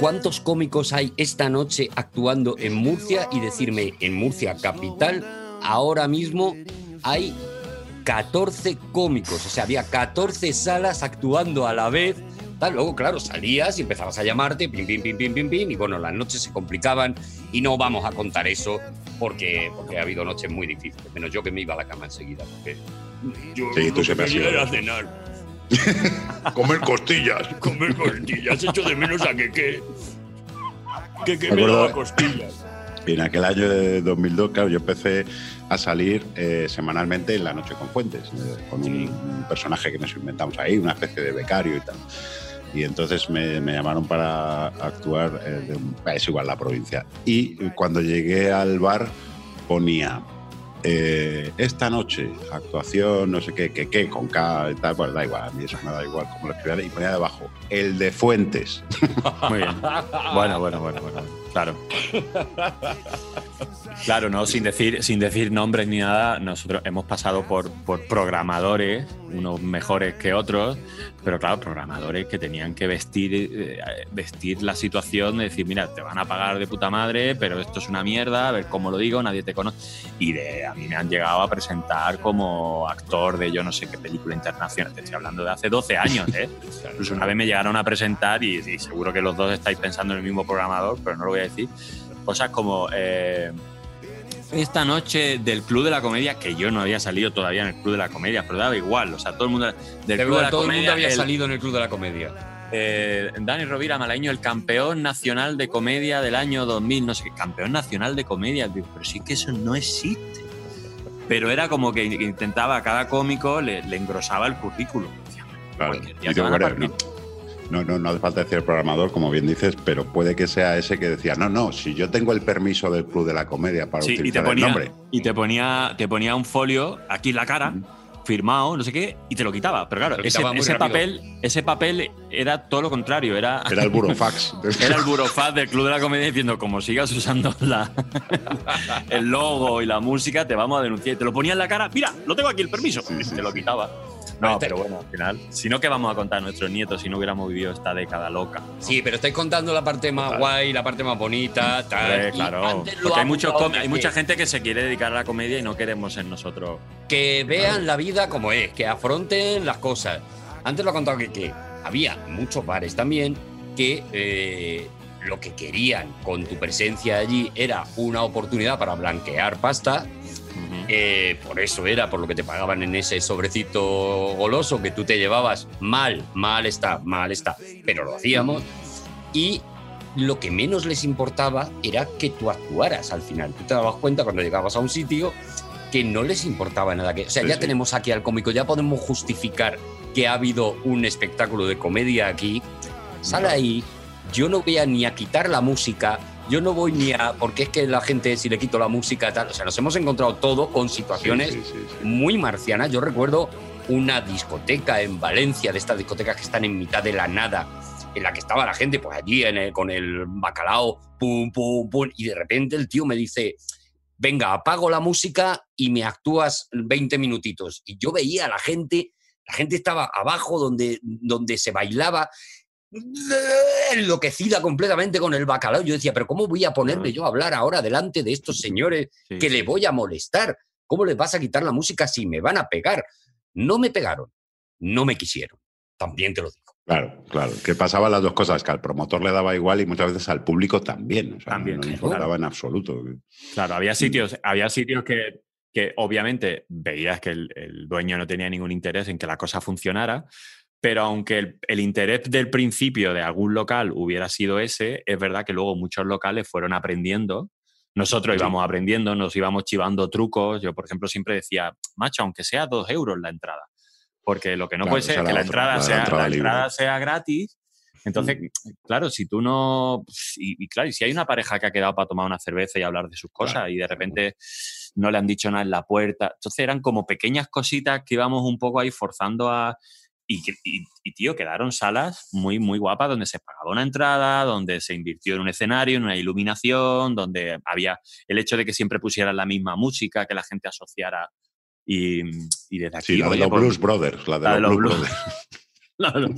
cuántos cómicos hay esta noche actuando en Murcia y decirme en Murcia capital ahora mismo hay 14 cómicos, o sea, había 14 salas actuando a la vez. Tal. Luego, claro, salías y empezabas a llamarte, pim, pim, pim, pim, pim, pim, y bueno, las noches se complicaban y no vamos a contar eso porque, porque ha habido noches muy difíciles, menos yo que me iba a la cama enseguida, porque yo Sí, lo tú que siempre has era cenar, [LAUGHS] Comer costillas. [LAUGHS] comer costillas, echo de menos a que qué, que, que Me daba costillas. En aquel año de 2002, claro, yo empecé a salir eh, semanalmente en La Noche con Fuentes, eh, con un, un personaje que nos inventamos ahí, una especie de becario y tal. Y entonces me, llamaron para actuar, eh, de es igual la provincia. Y cuando llegué al bar ponía, eh, esta noche, actuación, no sé qué, qué, qué, con K y tal, pues da igual, a mí eso me da igual como lo escribiera. Y ponía debajo, el de Fuentes. [LAUGHS] Muy bien. Bueno, bueno, bueno, bueno. Claro. Claro, no, sin decir, sin decir nombres ni nada, nosotros hemos pasado por, por programadores, unos mejores que otros, pero claro, programadores que tenían que vestir, eh, vestir la situación de decir, mira, te van a pagar de puta madre, pero esto es una mierda, a ver cómo lo digo, nadie te conoce. Y de, a mí me han llegado a presentar como actor de yo no sé qué película internacional, te estoy hablando de hace 12 años, ¿eh? [LAUGHS] Incluso una vez me llegaron a presentar y, y seguro que los dos estáis pensando en el mismo programador, pero no lo voy a decir. Cosas como eh, esta noche del Club de la Comedia, que yo no había salido todavía en el Club de la Comedia, pero daba igual, o sea, todo el mundo del De Club de la todo el mundo había el- salido en el Club de la Comedia. eh, Dani Rovira Malaño, el campeón nacional de comedia del año 2000, no sé qué, campeón nacional de comedia, digo, pero sí que eso no existe. Pero era como que intentaba a cada cómico, le, le engrosaba el currículum. Claro. Y te partir. No, no, no hace falta decir el programador, como bien dices, pero puede que sea ese que decía, no, no, si yo tengo el permiso del Club de la Comedia para Sí, y te utilizar ponía, el nombre. y te ponía, te ponía un folio aquí en la cara, firmado, no sé qué, y te lo quitaba. Pero claro, ese, papel, ese papel era todo lo contrario, era, Era el burofax. [LAUGHS] era el burofax del Club de la Comedia diciendo, como sigas usando la, [LAUGHS] el logo y la música, te vamos a denunciar. Y te lo ponía en la cara, mira, lo tengo aquí el permiso. Sí, te lo sí. quitaba. No, pero bueno, al final, si no, ¿qué vamos a contar a nuestros nietos si no hubiéramos vivido esta década loca? Sí, pero estáis contando la parte más guay, la parte más bonita, tal. Y claro, porque hay, ha muchos hay mucha gente que se quiere dedicar a la comedia y no queremos ser nosotros. que vean la vida como es, que afronten las cosas. Antes lo ha contado que, que había muchos bares también que eh, lo que querían con tu presencia allí era una oportunidad para blanquear pasta. Eh, por eso era por lo que te pagaban en ese sobrecito goloso que tú te llevabas mal, mal está, mal está, pero lo hacíamos. Y lo que menos les importaba era que tú actuaras al final. Tú te dabas cuenta cuando llegabas a un sitio que no les importaba nada. Que, o sea, Sí, ya sí. tenemos aquí al cómico, ya podemos justificar que ha habido un espectáculo de comedia aquí. Sale ahí, yo no voy a ni a quitar la música, yo no voy ni a. Porque es que la gente, si le quito la música, tal. O sea, nos hemos encontrado todo con situaciones Sí, sí, sí, sí. muy marcianas. Yo recuerdo una discoteca en Valencia, de estas discotecas que están en mitad de la nada, en la que estaba la gente, pues allí en el- con el bacalao, pum, pum, pum, y de repente el tío me dice, venga, apago la música y me actúas 20 minutitos. Y yo veía a la gente, la gente estaba abajo donde, donde se bailaba, [LAUGHS] enloquecida completamente con el bacalao. Yo decía, pero ¿cómo voy a ponerme yo a hablar ahora delante de estos señores Sí, que sí. le voy a molestar? ¿Cómo le vas a quitar la música si me van a pegar? No me pegaron, no me quisieron. También te lo digo. Claro, claro. Que pasaban las dos cosas, que al promotor le daba igual y muchas veces al público también. O sea, También, no le claro. importaba en absoluto. Claro, había sitios, había sitios que, que obviamente veías que el, el dueño no tenía ningún interés en que la cosa funcionara, pero aunque el, el interés del principio de algún local hubiera sido ese, es verdad que luego muchos locales fueron aprendiendo. Nosotros Sí. íbamos aprendiendo, nos íbamos chivando trucos. Yo, por ejemplo, siempre decía, macho, aunque sea dos euros la entrada. Porque lo que no Claro, puede ser es que la otra, entrada, la de la sea, entrada la entrada sea gratis. Entonces, claro, si tú no. Y, y claro, y si hay una pareja que ha quedado para tomar una cerveza y hablar de sus cosas Claro. y de repente no le han dicho nada en la puerta. Entonces eran como pequeñas cositas que íbamos un poco ahí forzando a. y, y- y, tío, quedaron salas muy, muy guapas donde se pagaba una entrada, donde se invirtió en un escenario, en una iluminación, donde había el hecho de que siempre pusieran la misma música, que la gente asociara. Y, y desde aquí. Sí, la de oye, los pues- Blues Brothers. La de, la de los, Blues Blues. Brothers. [LAUGHS] No, no.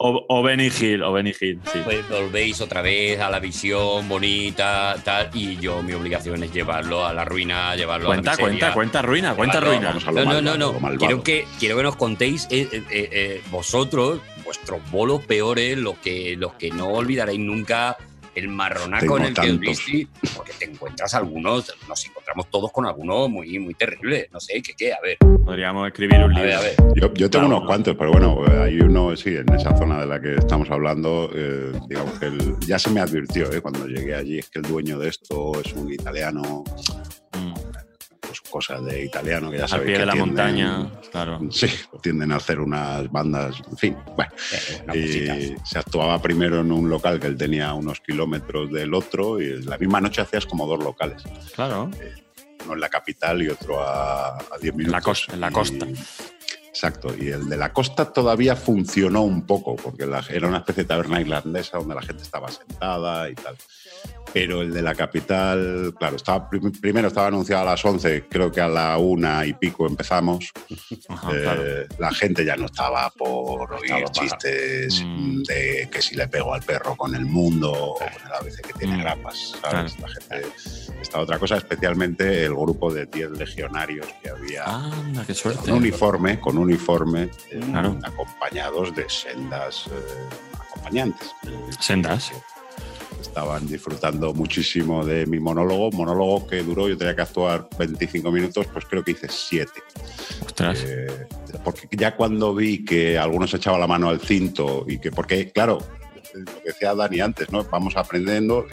O, o Benny Hill, o Benny Hill, sí. Pues volvéis otra vez a la visión bonita, tal, y yo mi obligación es llevarlo a la ruina, llevarlo Cuenta, a la miseria. cuenta, cuenta ruina, cuenta Llevarlo- ruina. No, no, malvado, no, no. Quiero que, quiero que nos contéis eh, eh, eh, vosotros, vuestros bolos peores, los que, los que no olvidaréis nunca, el marronaco Tengo en el que os tantos. visteis, porque te encuentras algunos, nos encontramos todos con algunos muy, muy terribles. No sé, ¿qué qué? A ver, Podríamos escribir un a ver, libro. a ver. Yo, yo tengo Claro, unos ¿no? cuantos, pero bueno, hay uno, sí, en esa zona de la que estamos hablando, eh, digamos que el- ya se me advirtió eh, cuando llegué allí, es que el dueño de esto es un italiano, Mm. Pues cosas de italiano que ya Al sabéis pie que de la tienden- montaña, claro. Sí, tienden a hacer unas bandas, en fin, bueno. Eh. Y se actuaba primero en un local que él tenía unos kilómetros del otro y la misma noche hacías como dos locales, Claro. uno en la capital y otro a, a 10 minutos. costa- en la Y- costa. Exacto, y el de la costa todavía funcionó un poco, porque la- era una especie de taberna irlandesa donde la gente estaba sentada y tal. Pero el de la capital, claro, estaba, prim- primero estaba anunciado a las 11, creo que a la una y pico empezamos. [LAUGHS] Ajá, Eh, claro. La gente ya no estaba por oír Estaba chistes Mm. de que si le pego al perro con el mundo o con el ABC que tiene Mm. grapas. ¿sabes? La gente está otra cosa, especialmente el grupo de 10 legionarios que había Anda, qué suerte. con uniforme, con uniforme, eh, acompañados de sendas eh, acompañantes. Sendas. Estaban disfrutando muchísimo de mi monólogo, monólogo que duró, yo tenía que actuar 25 minutos, pues creo que hice 7. Ostras. Eh, porque ya cuando vi que algunos echaban la mano al cinto y que, porque claro, lo que decía Dani antes, ¿no? Vamos aprendiendo,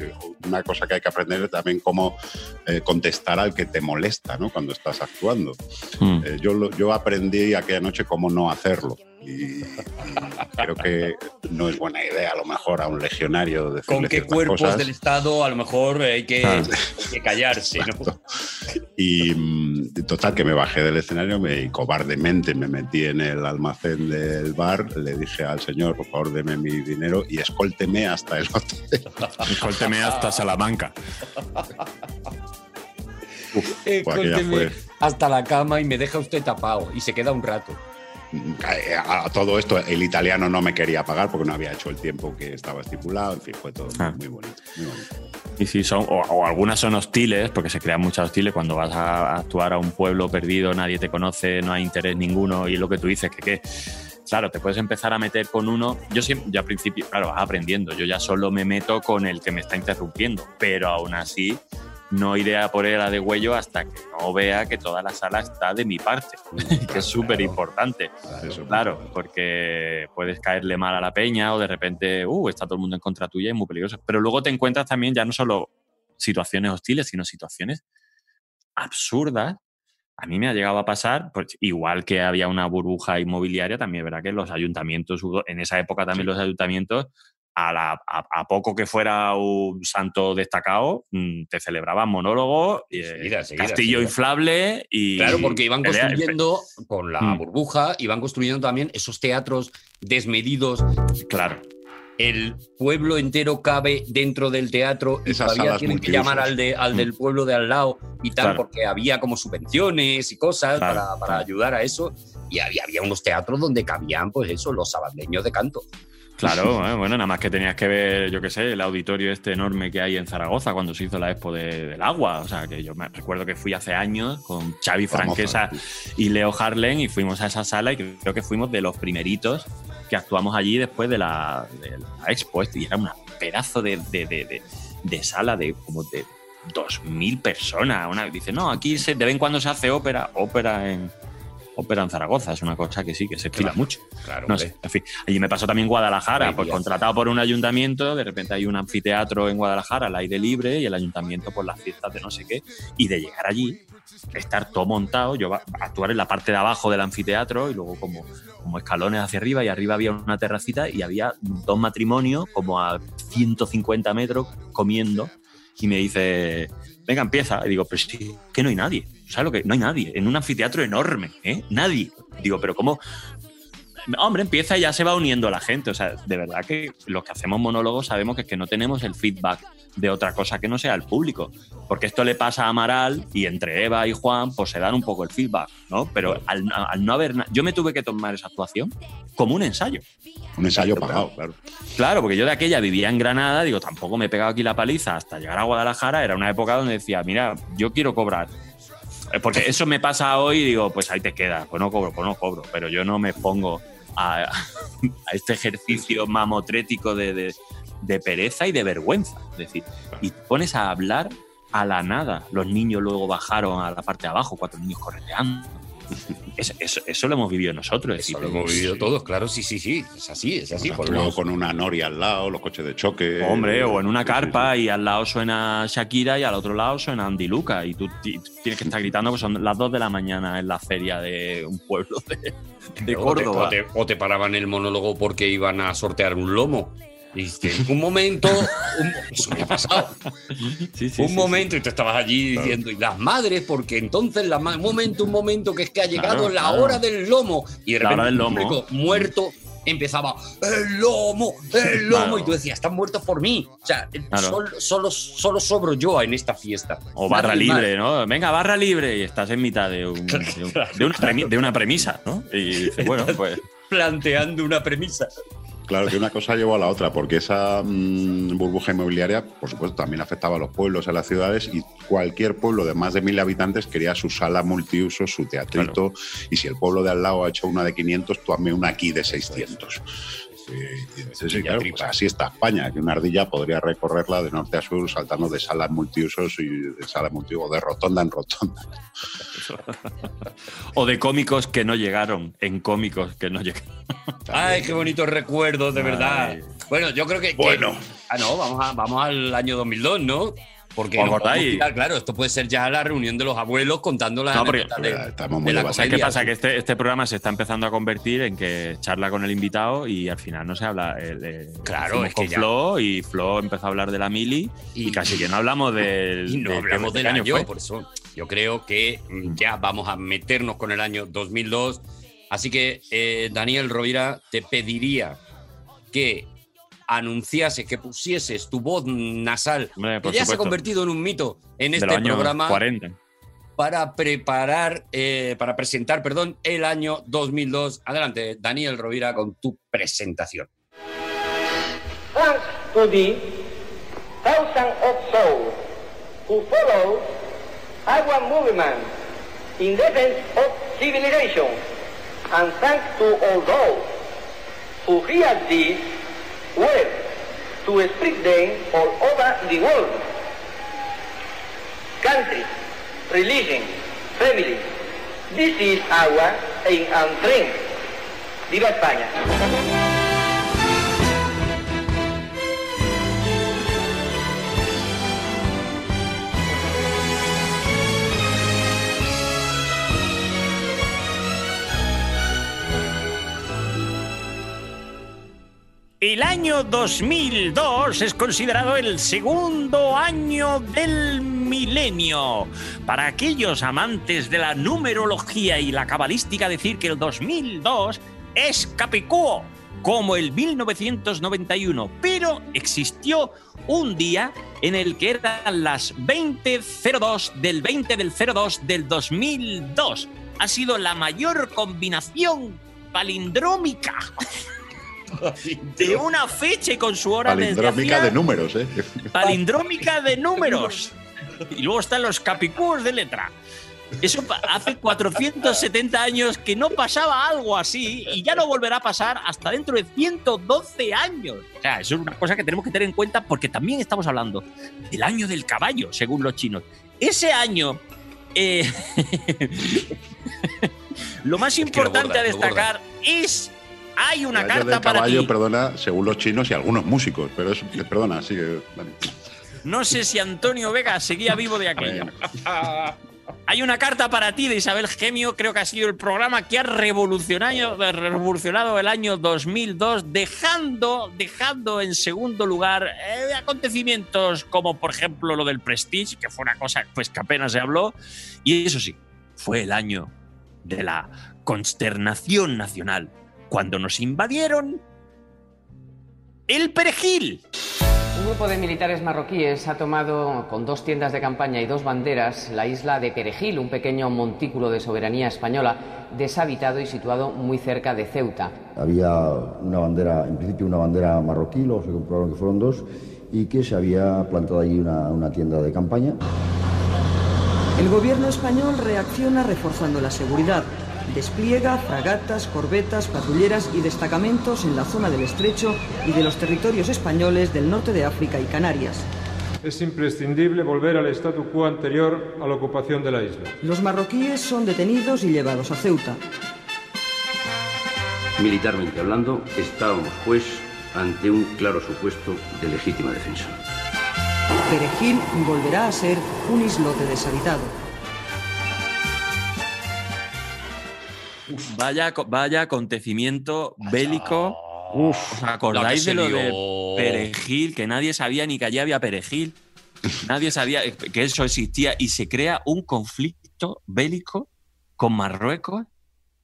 una cosa que hay que aprender es también cómo eh, contestar al que te molesta, ¿no? Cuando estás actuando. Mm. Eh, yo, yo aprendí aquella noche cómo no hacerlo. Y, [LAUGHS] creo que no es buena idea, a lo mejor, a un legionario decirle ¿Con qué cuerpos cosas. del Estado a lo mejor hay que, Claro. hay que callarse? ¿no? Y mm, total, que me bajé del escenario me, y cobardemente me metí en el almacén del bar, le dije al señor, por favor, deme mi dinero y escólteme hasta el hotel. [LAUGHS] Escólteme hasta Salamanca. Uf, hasta la cama y me deja usted tapado y se queda un rato. A, a todo esto, el italiano no me quería pagar porque no había hecho el tiempo que estaba estipulado. En fin, fue todo Ah. muy bonito. Muy bonito. Y si son, o, o algunas son hostiles, porque se crean muchas hostiles cuando vas a actuar a un pueblo perdido, nadie te conoce, no hay interés ninguno, y es lo que tú dices, que qué. Claro, te puedes empezar a meter con uno. Yo siempre, yo al principio, claro, vas aprendiendo. Yo ya solo me meto con el que me está interrumpiendo, pero aún así no iré a por él a de huello hasta que no vea que toda la sala está de mi parte, [LAUGHS] que es súper importante. Claro, porque puedes caerle mal a la peña o de repente, uh, está todo el mundo en contra tuya y es muy peligroso. Pero luego te encuentras también ya no solo situaciones hostiles, sino situaciones absurdas. A mí me ha llegado a pasar, pues, igual que había una burbuja inmobiliaria, también verdad que los ayuntamientos, en esa época también Sí. los ayuntamientos, a, la- a- a poco que fuera un santo destacado, mm, te celebraban monólogos, eh, Seguida, seguida, castillo seguida. inflable y... Claro, porque iban construyendo, con la Mm. burbuja, iban construyendo también esos teatros desmedidos. Claro. El pueblo entero cabe dentro del teatro y Esas todavía tienen que llamar al, de, al Mm. del pueblo de al lado y tal, Claro. porque había como subvenciones y cosas Claro, para, para claro. ayudar a eso. Y había, había unos teatros donde cabían, pues eso, los sabandeños de canto. Claro, [LAUGHS] eh, bueno, nada más que tenías que ver, yo qué sé, el auditorio este enorme que hay en Zaragoza cuando se hizo la Expo de- del Agua. O sea, que yo me recuerdo que fui hace años con Xavi Franquesa y Leo Harlen y fuimos a esa sala y creo que fuimos de los primeritos que actuamos allí después de la, de la Expo. Y era un pedazo de, de- de- de- de sala de como de 2.000 personas. Una, dice, no, aquí se, de vez en cuando se hace ópera, ópera en, ópera en Zaragoza. Es una cosa que sí, que se estila Claro. mucho. Claro, No sé, en fin. Allí me pasó también Guadalajara, Ay, pues Dios. contratado por un ayuntamiento, de repente hay un anfiteatro en Guadalajara al aire libre y el ayuntamiento por las fiestas de no sé qué, y de llegar allí, estar todo montado, yo va- actuar en la parte de abajo del anfiteatro y luego como, como escalones hacia arriba y arriba había una terracita y había dos matrimonios como a 150 metros comiendo y me dice, venga, empieza. Y digo, pero sí, que no hay nadie. ¿Sabes lo que? No hay nadie. En un anfiteatro enorme, ¿eh? Nadie. Digo, pero ¿cómo? hombre, empieza y ya se va uniendo la gente. O sea, de verdad que los que hacemos monólogos sabemos que es que no tenemos el feedback de otra cosa que no sea el público. Porque esto le pasa a Amaral y entre Eva y Juan, pues se dan un poco el feedback, ¿no? Pero al, al no haber. na- Yo me tuve que tomar esa actuación como un ensayo. Un ensayo pagado, claro. Claro, porque yo de aquella vivía en Granada, digo, tampoco me he pegado aquí la paliza hasta llegar a Guadalajara. Era una época donde decía, mira, yo quiero cobrar. Eh, Porque eso me pasa hoy y digo, pues ahí te quedas, pues no cobro, pues no cobro. Pero yo no me pongo a, [LAUGHS] a este ejercicio mamotrético de, de- de pereza y de vergüenza. Es decir, y te pones a hablar a la nada. Los niños luego bajaron a la parte de abajo, cuatro niños correteando. Eso, eso- eso lo hemos vivido nosotros. es Eso lo hemos vivido todos, claro, sí, sí, sí. Es así, es así. por Luego con una noria al lado, los coches de choque. Hombre, o en una carpa y al lado suena Shakira y al otro lado suena Andy Luca y tú ti- tienes que estar gritando que son las 2 de la mañana en la feria de un pueblo de, de o, te, Córdoba. o te- o te paraban el monólogo porque iban a sortear un lomo. Y es que en un momento, un- eso me ha pasado. Sí, sí, un sí, momento y tú estabas allí diciendo, y las madres, porque entonces, la un momento, un momento, que es que ha llegado Claro, la claro. hora del lomo. Y de repente el lomo. público muerto empezaba, el lomo, el lomo. Y tú decías, están muertos por mí. O sea, Claro. solo, solo, solo sobro yo en esta fiesta. O barra Nadie más. libre, ¿no? Venga, barra libre y estás en mitad de, un- de un- de una, premi- de una premisa, ¿no? Y dices, bueno, pues Planteando una premisa. Claro que una cosa llevó a la otra, porque esa mm, burbuja inmobiliaria, por supuesto, también afectaba a los pueblos, a las ciudades, y cualquier pueblo de más de mil habitantes quería su sala multiuso, su teatrito, y si el pueblo de al lado ha hecho una de 500, tú hazme una aquí de 600. Sí, sí, claro, pues así está España, que una ardilla podría recorrerla de norte a sur saltando de salas multiusos y de sala multiuso, de rotonda en rotonda. o de cómicos que no llegaron, en cómicos que no llegaron. Ay, qué bonitos recuerdos, de Ay. verdad. Bueno, yo creo que. que- Bueno. ah, no, vamos, a, vamos al año 2002, ¿no? Porque claro, esto puede ser ya la reunión de los abuelos contando las No, porque- anécdotas de, Estamos muy de la de base. ¿Sabes qué pasa? Que este, este programa se está empezando a convertir en que charla con el invitado y al final no se habla. eh, eh, Claro, es que con ya- Flo y Flo empezó a hablar de la mili y, Y- casi que no hablamos del. Y no de- hablamos de del año, por eso yo creo que mm, ya vamos a meternos con el año 2002. Así que, eh, Daniel Rovira, te pediría que anunciases, que pusieses tu voz nasal, Hombre, que ya se ha supuesto. convertido en un mito en de este programa, 40. para preparar, eh, para presentar, perdón, el año 2002. Adelante, Daniel Rovira, con tu presentación. thanks to the thousands of souls who follow our movement in defense of civilization, and thanks to all those who hear this word to spread them all over the world. Country, religion, family, this is our aim and strength. ¡Viva España! Año 2002 es considerado el segundo año del milenio. Para aquellos amantes de la numerología y la cabalística, decir que el 2002 es Capicúo, como el 1991, pero existió un día en el que eran las 20.02 del 20 del 02 del 2002. Ha sido la mayor combinación palindrómica de una fecha y con su hora Palindrómica de números, ¿eh? palindrómica de números. Y luego están los capicúos de letra. Eso hace 470 años que no pasaba algo así y ya no volverá a pasar hasta dentro de 112 años. O sea, eso es una cosa que tenemos que tener en cuenta porque también estamos hablando del año del caballo, según los chinos. Ese año, eh, [LAUGHS] lo más importante a destacar es, hay una carta del para caballo, ti. perdona, según los chinos y algunos músicos, pero es, perdona, sigue. No sé si Antonio Vega seguía vivo de aquella. [LAUGHS] Hay una carta para ti de Isabel Gemio, creo que ha sido el programa que ha revolucionado, revolucionado el año 2002, dejando, dejando en segundo lugar eh, acontecimientos como por ejemplo lo del Prestige, que fue una cosa pues, que apenas se habló, y eso sí, fue el año de la consternación nacional cuando nos invadieron el perejil. Un grupo de militares marroquíes ha tomado con dos tiendas de campaña y dos banderas la isla de Perejil, un pequeño montículo de soberanía española deshabitado y situado muy cerca de Ceuta. Había una bandera, en principio una bandera marroquí, luego se comprobaron que fueron dos, y que se había plantado allí una, una tienda de campaña. El gobierno español reacciona reforzando la seguridad. Despliega fragatas, corbetas, patrulleras y destacamentos en la zona del estrecho y de los territorios españoles del norte de África y Canarias. Es imprescindible volver al statu quo anterior a la ocupación de la isla. Los marroquíes son detenidos y llevados a Ceuta. Militarmente hablando, estábamos pues ante un claro supuesto de legítima defensa. Perejil volverá a ser un islote deshabitado. Vaya, vaya acontecimiento bélico. ¿Os acordáis de lo de perejil? Que nadie sabía ni que allí había perejil. Nadie sabía que eso existía y se crea un conflicto bélico con Marruecos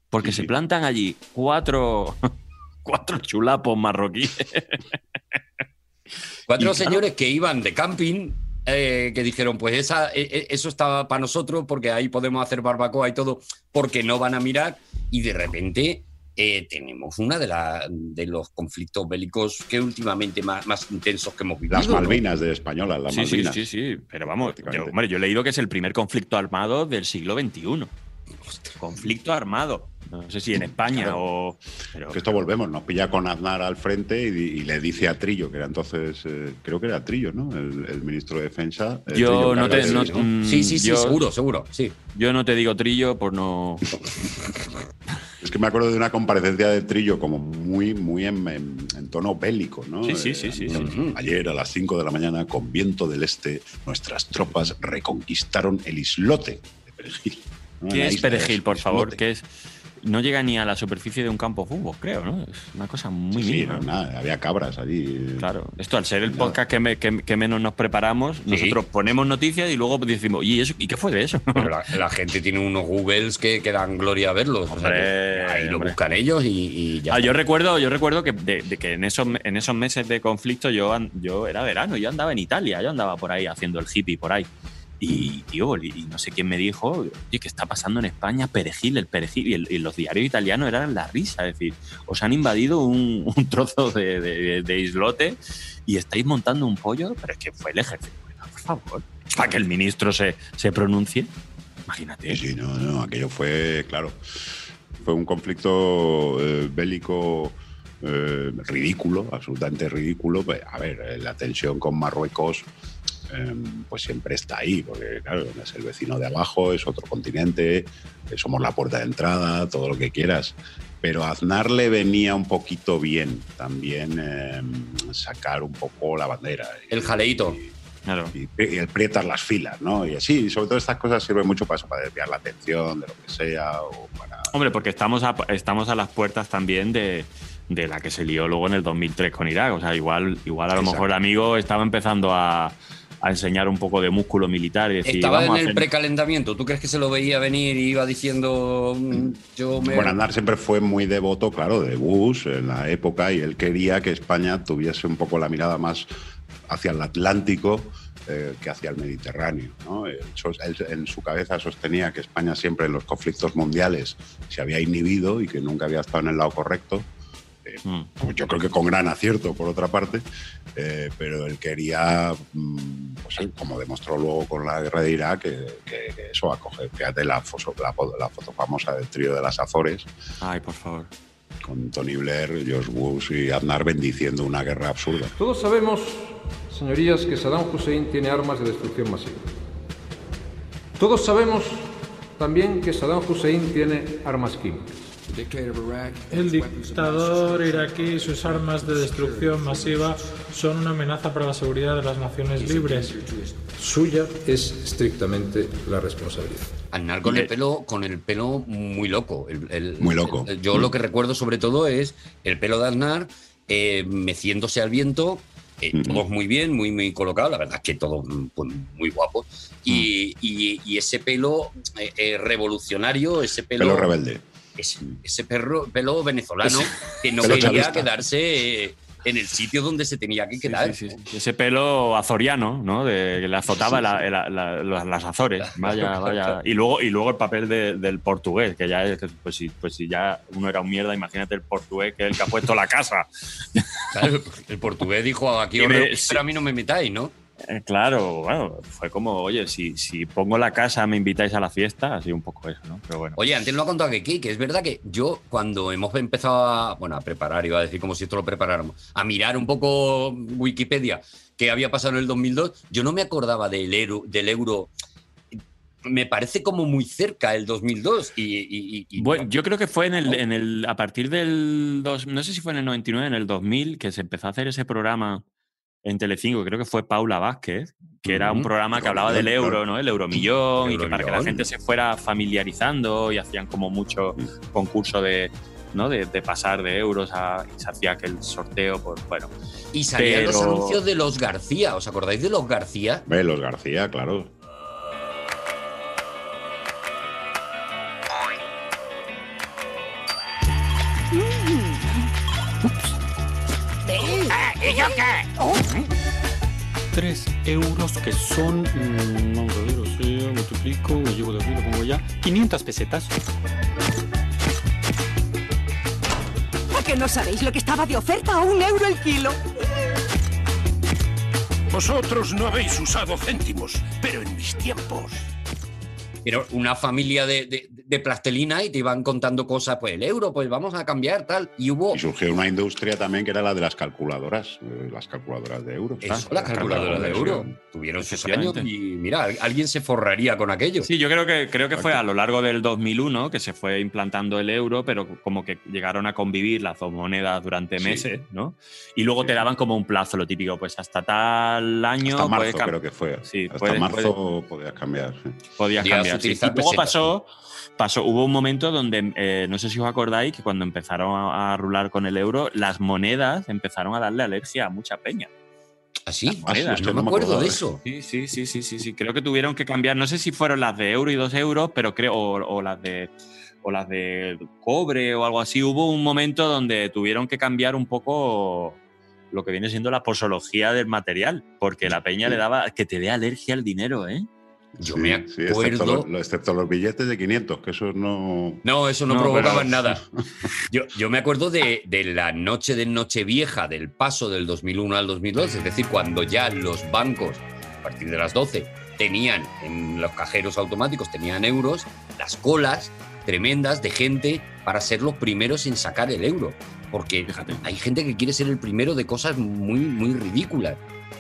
porque se plantan allí cuatro, [LAUGHS] cuatro chulapos marroquíes. [LAUGHS] Cuatro Y claro- señores que iban de camping, eh, que dijeron, pues esa, eh, eh, eso estaba para nosotros porque ahí podemos hacer barbacoa y todo, porque no van a mirar. Y de repente eh, tenemos uno de, la- de los conflictos bélicos que últimamente más, más intensos que hemos vivido. Las ¿no? Malvinas de españolas, las Sí, sí, Malvinas. sí, sí, pero vamos, yo, hombre, yo he leído que es el primer conflicto armado del siglo XXI. Conflicto armado. No sé si en España Claro. o... pero- Que esto volvemos, nos pilla con Aznar al frente y, y le dice a Trillo, que era entonces, eh, creo que era Trillo, ¿no? El, el ministro de Defensa. eh, Yo Trillo no te- encargado de- no- mm, Sí, sí, sí, yo- seguro, seguro, sí. Yo no te digo trillo por no... [LAUGHS] Es que me acuerdo de una comparecencia de Trillo como muy, muy en, en- en tono bélico, ¿no? Sí, sí, Eh, sí, sí, eh, sí. Ayer a las 5 de la mañana, con viento del este, nuestras tropas reconquistaron el islote de Perejil. ¿Qué es perejil, por favor? ¿Qué es? No llega ni a la superficie de un campo de fútbol, creo, ¿no? Es una cosa muy Sí, sí, mínima. no, nada, había cabras allí. Claro, esto al ser el Nada. podcast que, me- que- que menos nos preparamos, nosotros ponemos noticias y luego decimos, ¿y, eso, ¿y qué fue de eso? Pero la, la gente tiene unos Googles que, que dan gloria a verlos. o sea, Hombre, que ahí lo hombre. buscan ellos y, y ya. Ah, yo recuerdo, yo recuerdo que, de, de que en, esos, en esos meses de conflicto yo, yo era verano, yo andaba en Italia, yo andaba por ahí haciendo el hippie por ahí. Y, tío, y no sé quién me dijo, oye, ¿qué está pasando en España? Perejil, el perejil. Y, los diarios italianos eran la risa. Es decir, os han invadido un, [LAUGHS] trozo de islote y estáis montando un pollo, pero es que fue el ejército. Por favor, para que el ministro se, se pronuncie. Imagínate. Sí, sí, no, no, aquello fue, claro, fue un conflicto eh, bélico eh, ridículo, absolutamente ridículo. Pues, a ver, eh, la tensión con Marruecos eh, pues siempre está ahí, porque claro, es el vecino de abajo, es otro continente, eh, somos la puerta de entrada, todo lo que quieras. Pero a Aznar le venía un poquito bien también eh, sacar un poco la bandera. El jaleíto. Claro. Y, y el prietar las filas, ¿no? Y así, sobre todo estas cosas sirven mucho para eso, para desviar la atención de lo que sea o para... Hombre, porque estamos a, estamos a las puertas también de, de la que se lió luego en el 2003 con Irak. O sea, igual, igual a lo Exacto. mejor el amigo estaba empezando a, a enseñar un poco de músculo militar y decir, Estaba en vamos el hacer- precalentamiento. ¿Tú crees que se lo veía venir y iba diciendo mm, yo me. Bueno, Aznar siempre fue muy devoto, claro, de Bush en la época y él quería que España tuviese un poco la mirada más hacia el Atlántico eh, que hacia el Mediterráneo. ¿no? Él sos- él en su cabeza sostenía que España siempre en los conflictos mundiales se había inhibido y que nunca había estado en el lado correcto. Eh, Mm. pues yo creo que con gran acierto, por otra parte, eh, pero él quería, mm, pues, como demostró luego con la guerra de Irak, que, que- que eso, acoger, fíjate la, foto- la, fo- la foto famosa del trío de las Azores, Ay, por favor. con Tony Blair, George Bush y Aznar bendiciendo una guerra absurda. Todos sabemos, señorías, que Saddam Hussein tiene armas de destrucción masiva. Todos sabemos también que Saddam Hussein tiene armas químicas. El dictador iraquí y sus armas de destrucción masiva son una amenaza para la seguridad de las naciones libres. Suya es estrictamente la responsabilidad. Aznar con el pelo, con el pelo muy loco. El- el- Muy loco. el- yo lo que recuerdo sobre todo es el pelo de Aznar eh, meciéndose al viento. eh, Todos muy bien, muy, muy colocado, la verdad es que todos mm, pues, muy guapos. Y, y- y ese pelo eh, eh, revolucionario, ese pelo. Pelo rebelde. Ese, ese perro, pelo venezolano que no quería chavista. quedarse en el sitio donde se tenía que quedar. Sí, sí, sí. Ese pelo azoriano, ¿no? De, que le azotaba la- la- la- la- las Azores. [LAUGHS] Vaya, vaya. Y luego, y luego el papel de- del portugués, que ya es, que, pues si, pues si ya uno era un mierda, imagínate el portugués que es el que ha puesto la casa. Claro, el portugués dijo, aquí me- pero a mí no me metáis, ¿no? Eh, claro, bueno, fue como, oye, si, si pongo la casa, me invitáis a la fiesta, así un poco eso, ¿no? Pero bueno. Oye, antes lo ha contado aquí, que es verdad que yo cuando hemos empezado a, bueno, a preparar, iba a decir como si esto lo preparáramos, a mirar un poco Wikipedia qué había pasado en el 2002, yo no me acordaba del euro, del euro me parece como muy cerca el 2002 y, y- y- y- Bueno, yo creo que fue en el, en el, a partir del, dos, no sé si fue en el 99, en el 2000, que se empezó a hacer ese programa en Telecinco, creo que fue Paula Vázquez, que era un programa que hablaba del euro, ¿no? El euromillón, y que para que la gente se fuera familiarizando y hacían como mucho concurso de, ¿no? de, de pasar de euros a, y se hacía aquel sorteo, por, bueno. y salían los anuncios de los García, ¿os acordáis de los García? Ve, los García, claro. ¿Y yo qué? 3 euros que son. mm, vamos a ver, o sea, multiplico, me llevo de arriba, pongo ya. 500 pesetas. ¿A que no sabéis lo que estaba de oferta a un euro el kilo? Vosotros no habéis usado céntimos, pero en mis tiempos. Pero una familia de, de- de plastelina y te iban contando cosas, pues el euro, pues vamos a cambiar, tal. Y hubo Y surgió una industria también que era la de las calculadoras, eh, las calculadoras de euros. eso, la calculadora de euro. Tuvieron sus años y mira, alguien se forraría con aquello. Sí, yo creo que, creo que fue a lo largo del 2001 que se fue implantando el euro, pero como que llegaron a convivir las dos monedas durante Sí. meses, ¿no? Y luego te daban como un plazo, lo típico, pues hasta tal año. Hasta marzo creo que fue. Sí, Hasta puedes- marzo podías cambiar. podías cambiar. sí. Y luego pasó, pasó, hubo un momento donde, eh, no sé si os acordáis, que cuando empezaron a, a rular con el euro, las monedas empezaron a darle alergia a mucha peña. ¿Así? Las monedas. hostia, no me no me acuerdo de eso. Sí, sí, sí, sí, sí, sí. Creo que tuvieron que cambiar. No sé si fueron las de euro y dos euros, pero creo, o, o las de o las de cobre o algo así. Hubo un momento donde tuvieron que cambiar un poco lo que viene siendo la posología del material, porque la peña le daba que te dé alergia al dinero, ¿eh? Yo Sí, me sí, excepto, acuerdo. los, excepto los billetes de 500, que esos no. No, eso no, No, provocaban pero- nada. Yo, yo me acuerdo de, de la noche de Nochevieja del paso del 2001 al 2002, es decir, cuando ya los bancos, a partir de las 12, tenían en los cajeros automáticos, tenían euros, las colas tremendas de gente para ser los primeros en sacar el euro. Porque hay gente que quiere ser el primero de cosas muy, muy ridículas.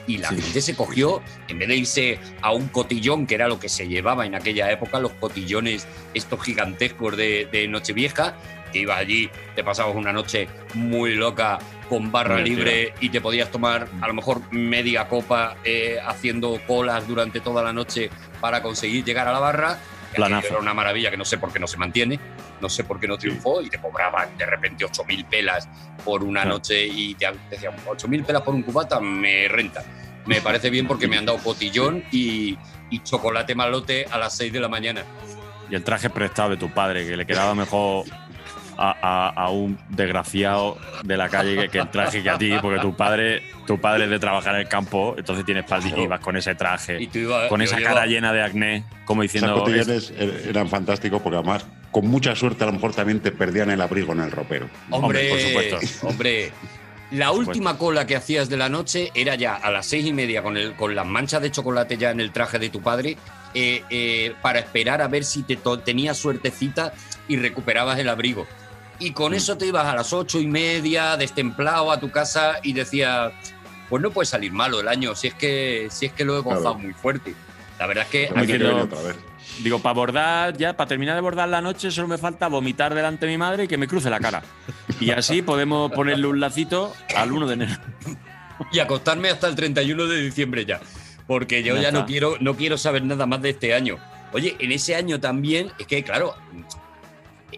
Y la Sí. gente se cogió, en vez de irse a un cotillón, que era lo que se llevaba en aquella época, los cotillones estos gigantescos de, de Nochevieja, que ibas allí, te pasabas una noche muy loca con barra Muy libre y te podías tomar a lo mejor media copa eh, haciendo colas durante toda la noche para conseguir llegar a la barra. Planazo. Era una maravilla que no sé por qué no se mantiene, no sé por qué no triunfó y te cobraban de repente 8.000 pelas por una noche y te decían 8.000 pelas por un cubata me renta. Me parece bien porque me han dado cotillón y, y chocolate malote a las 6 de la mañana. Y el traje prestado de tu padre, que le quedaba mejor a, a- a un desgraciado de la calle que, que el traje que a ti, porque tu padre, tu padre es de trabajar en el campo, entonces tienes espaldilla y vas con ese Y traje, tú ibas- con esa cara llena de acné, como diciendo. "Es- cotillones er- eran fantásticos porque además, con mucha suerte, a lo mejor también te perdían el abrigo en el ropero. Hombre, Hombre, por supuesto. [LAUGHS] Hombre, la Por supuesto. última cola que hacías de la noche era ya a las seis y media con, el, con las manchas de chocolate ya en el traje de tu padre eh, eh, para esperar a ver si te tenías suertecita y recuperabas el abrigo. Y con eso te ibas a las ocho y media, destemplado a tu casa y decías, pues no puede salir malo el año, si es que, si es que lo he gozado Claro. muy fuerte. La verdad es que que ver no- otra vez. Digo, para bordar, ya, para terminar de bordar la noche, solo me falta vomitar delante de mi madre y que me cruce la cara. Y así podemos ponerle un lacito al 1 de enero. y acostarme hasta el 31 de diciembre ya. Porque yo Ya ya, no, quiero, no quiero saber nada más de este año. Oye, en ese año también, es que claro,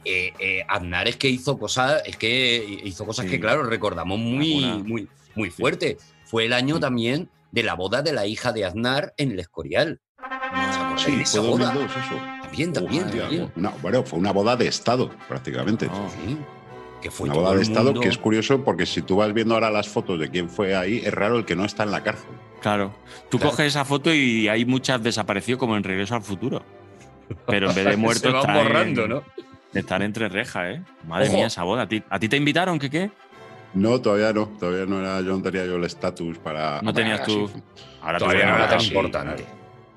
eh, eh, Aznar es que hizo cosas, es que hizo cosas Sí. que claro, recordamos muy, Alguna. muy, muy fuerte. Fue el año también de la boda de la hija de Aznar en el Escorial. ¿Os acordáis Sí, esa fue boda? 2002 eso. También También, también, Hostia, también. una- bueno, fue una boda de Estado, prácticamente. Sí, que fue una boda de Estado mundo- que es curioso porque si tú vas viendo ahora las fotos de quién fue ahí, es raro el que no está en la cárcel. Claro. Tú Claro. coges esa foto y hay muchas desaparecido como en Regreso al Futuro. Pero en vez de [LAUGHS] muertos Se van borrando, en- ¿no? Están entre rejas, ¿eh? Madre Ojo. mía, esa boda. ¿A ti, ¿A ti te invitaron? ¿Qué qué? No, todavía no. Todavía no era, yo no tenía yo el estatus para. No tenías tú. sí. Ahora Todavía no era tan sí. importante.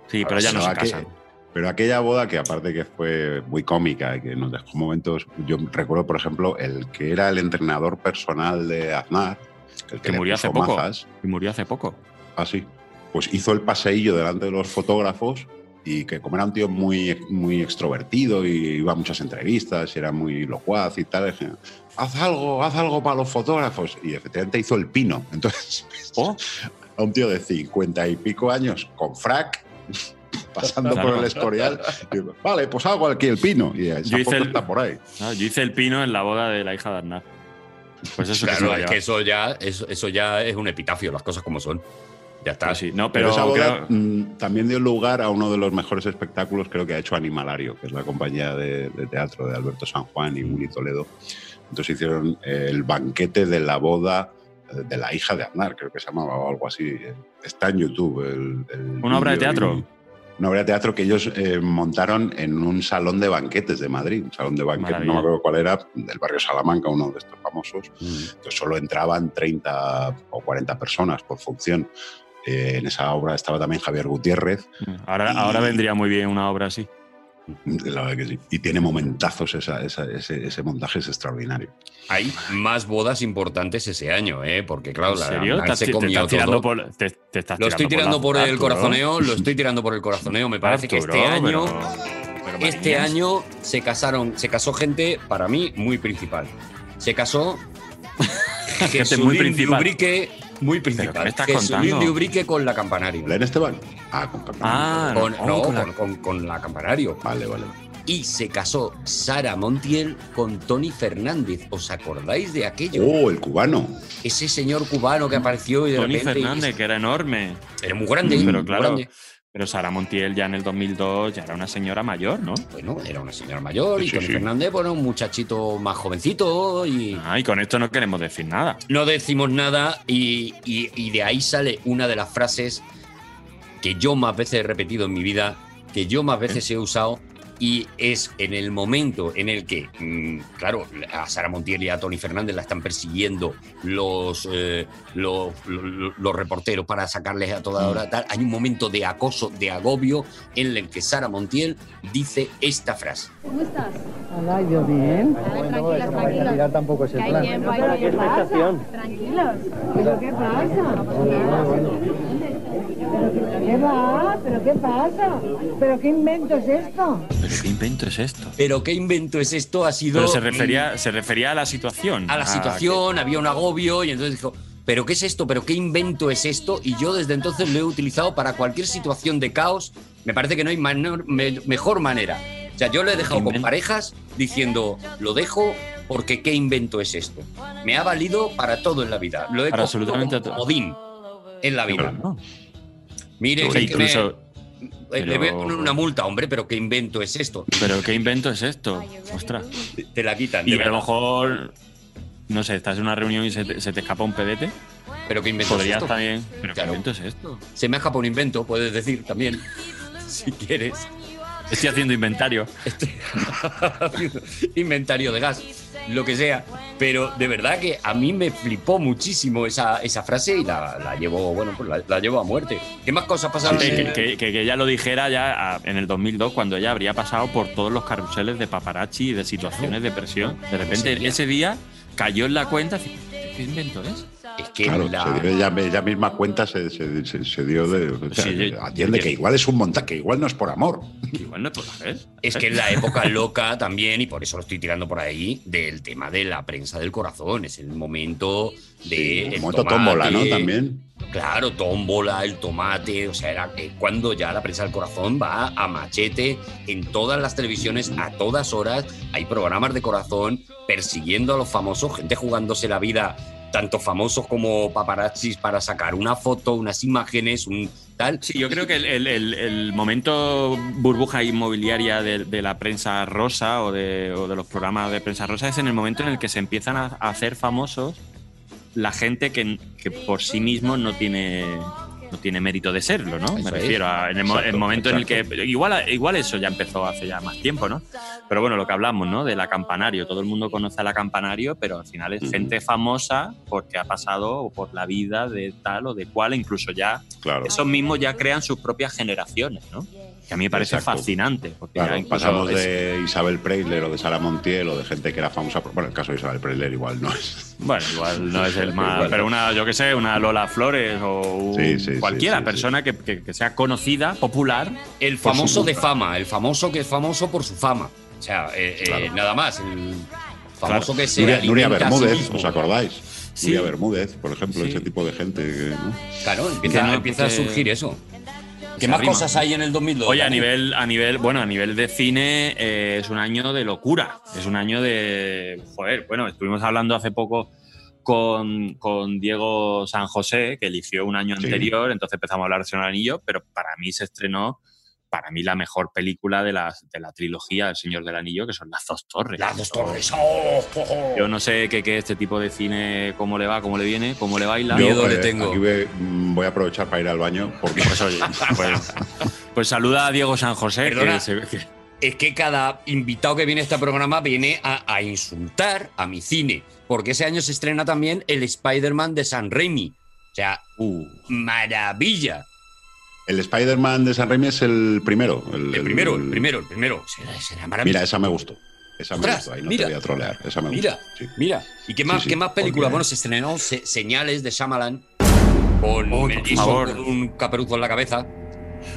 Sí, pero ya no sí, se casan. Pero aquella boda que aparte que fue muy cómica y que nos dejó momentos, yo recuerdo por ejemplo el que era el entrenador personal de Aznar, el que, Que murió hace poco. mazas, Que murió hace poco. así, pues hizo el paseillo delante de los fotógrafos y que como era un tío muy, muy extrovertido y iba a muchas entrevistas y era muy locuaz y tal, dije, haz algo, haz algo para los fotógrafos. Y efectivamente hizo el pino. [LAUGHS] Entonces, Oh. a un tío de cincuenta y pico años con frac, [LAUGHS] pasando Claro. por el Escorial, y, vale, pues hago aquí el pino. Y esa Yo hice foto el- está por ahí. No, yo hice el pino en la boda de la hija de Aznar. Pues eso Claro, es que eso ya, eso, eso ya es un epitafio, las cosas como son. Ya está. Sí. No, Pero, pero, esa boda creo- mm, también dio lugar a uno de los mejores espectáculos, creo que ha hecho Animalario, que es la compañía de, de teatro de Alberto San Juan y Willy Toledo. Entonces hicieron el banquete de la boda eh, de la hija de Aznar, creo que se llamaba o algo así. Está en YouTube. el- el ¿Una obra de teatro? y- Una obra de teatro que ellos eh, montaron en un salón de banquetes de Madrid, un salón de banquetes, no me acuerdo cuál era, del barrio Salamanca, uno de estos famosos. Entonces solo entraban 30 o 40 personas por función. Eh, en esa obra estaba también Javier Gutiérrez. ahora, y- ahora vendría muy bien una obra así. La verdad que sí. Y tiene momentazos, esa- esa- ese, ese montaje es extraordinario. Hay más bodas importantes ese año, ¿eh? Porque claro, ¿En la serio? Aznar ¿Te, se te comió todo. por, te, te estás Lo estoy tirando por, la el corazoneo, lo estoy tirando por el corazoneo. Me parece que este año, pero- pero este año se casaron, se casó gente para mí muy principal. Se casó [LAUGHS] Gente Jesulín muy principal. Ubrique, muy ¿Pero qué estás Jesulín contando? de Ubrique con la Campanario. ¿Belén Esteban? Ah, con Campanario. Ah, Con- no, no, con la- con, con- la Campanario. Vale, vale. Y se casó Sara Montiel con Tony Fernández. ¿Os acordáis de aquello? Oh, el cubano. Ese señor cubano que apareció y de Tony repente. Fernández, que era enorme. Era muy grande. Pero muy claro, grande. Pero Sara Montiel ya en el 2002 ya era una señora mayor, ¿no? Bueno, era una señora mayor y Tony sí. Fernández, bueno, un muchachito más jovencito y Ah, y con esto no queremos decir nada. no decimos nada y, y- y de ahí sale una de las frases que yo más veces he repetido en mi vida, que yo más veces he usado y es en el momento en el que, mm, claro, a Sara Montiel y a Tony Fernández la están persiguiendo los, eh, los, los- los reporteros para sacarles a toda hora. Tal. Hay un momento de acoso, de agobio, en el que Sara Montiel dice esta frase. ¿Cómo estás? Hola, yo bien. Tranquilos, tranquilos. tampoco es el Que hay plan. tiempo, hay. ¿Qué pasa? Tranquilos. ¿Pero qué pasa? ¿Pero qué va? ¿Pero qué pasa? ¿Pero qué invento es esto? ¿Pero qué invento es esto? Pero qué invento es esto, ha sido... Pero se mm, refería, se refería a la situación. a la situación, había un agobio y entonces dijo, ¿pero qué es esto? ¿Pero qué invento es esto? Y yo desde entonces lo he utilizado para cualquier situación de caos. Me parece que no hay manor- me- mejor manera. O sea, yo lo he dejado con parejas diciendo, lo dejo porque qué invento es esto. Me ha valido para todo en la vida. Lo he Para absolutamente como todo. comodín en la vida. ¿no? Mire, Que incluso- eh, le voy a pero- poner una multa, hombre, pero qué invento es esto. Pero qué invento es esto. Ostras. Te la quitan. Y de a lo mejor, no sé, estás en una reunión y se te, se te escapa un pedete. Pero qué invento es Podrías esto. también. Pero Claro. qué invento es esto. Se me ha escapado un invento, puedes decir también, [LAUGHS] si quieres. Estoy haciendo inventario. inventario de gas, lo que sea. Pero de verdad que a mí me flipó muchísimo esa, esa frase y la, la llevo, bueno, pues la, la llevo a muerte. ¿Qué más cosas pasaron? Que, en- que, que- que ella lo dijera ya en el 2002, cuando ella habría pasado por todos los carruseles de paparazzi y de situaciones de presión. De repente, ese día cayó en la cuenta. ¿Qué invento es? Es que Claro, la- se dio ella, ella misma cuenta se, se- se- se dio de. o sea, Sí, yo- atiende yo- que igual es un montaje, que igual no es por amor. Igual no es por ver. Es que es la época loca también, y por eso lo estoy tirando por ahí, del tema de la prensa del corazón. Es el momento de. Sí, el momento tómbola, ¿no? También. Claro, tómbola, el tomate, o sea, era eh, cuando ya la prensa del corazón va a machete en todas las televisiones a todas horas. Hay programas de corazón persiguiendo a los famosos, gente jugándose la vida tanto famosos como paparazzis para sacar una foto, unas imágenes, un tal. Sí, yo creo que el, momento burbuja inmobiliaria de, la prensa rosa o de, o de los programas de prensa rosa es en el momento en el que se empiezan a, a hacer famosos la gente que, que por sí mismo no tiene no tiene mérito de serlo, ¿no? Me refiero a en el, mo- Exacto, el momento en el que igual igual eso ya empezó hace ya más tiempo, ¿no? Pero bueno, lo que hablamos, ¿no? De la campanario, todo el mundo conoce a la campanario, pero al final es gente famosa porque ha pasado por la vida de tal o de cual, incluso ya Claro. esos mismos ya crean sus propias generaciones, ¿no? Que a mí me parece Exacto. fascinante. Porque Claro, pasamos es- de Isabel Preisler o de Sara Montiel o de gente que era famosa. por- Bueno, el caso de Isabel Preisler igual no es. Bueno, igual no es el [LAUGHS] más. Igual. Pero una, yo qué sé, una Lola Flores o un- Sí, sí, sí, cualquiera sí, persona que, que- que sea conocida, popular. El famoso de fama, el famoso que es famoso por su fama. O sea, eh, eh, nada más. El famoso que se Nuria, Bermúdez. ¿os acordáis? Sí. Nuria Bermúdez, por ejemplo, Sí. ese tipo de gente. que, ¿no? Claro, empieza, Que no, empieza a surgir eso. ¿Qué más arrima. cosas hay en el 2002? Oye, a nivel, a nivel, bueno, a nivel de cine eh, es un año de locura. Es un año de. Joder, bueno, estuvimos hablando hace poco con, con Diego San José, que eligió un año Sí. anterior, entonces empezamos a hablar de Señor Anillo, pero para mí se estrenó, para mí, la mejor película de la, de la trilogía El Señor del Anillo, que son Las Dos Torres. Las dos torres. ¡Oh, oh, oh! Yo no sé qué, qué este tipo de cine, cómo le va, cómo le viene, cómo le baila. Miedo Yo, le eh, tengo. Aquí voy, mm, voy a aprovechar para ir al baño porque Pues oye, pues, pues saluda a Diego San José, Perdona. que se- que- Es que cada invitado que viene a este programa viene a, a insultar a mi cine. Porque ese año se estrena también el Spider-Man de San Raimi. O sea, uh, maravilla. El Spider-Man de San Raimi es el primero. El, El primero, el primero, el primero. Será, será Mira, maravilloso. esa me gustó. Esa me gustó. Ahí no mira. te voy a trolear. Esa me Mira, gustó. sí. mira. ¿Y qué más, Sí, sí, qué más películas? porque- Bueno, se estrenó Se- Señales de Shyamalan con Oh, Mel Gibson con un caperuzo en la cabeza.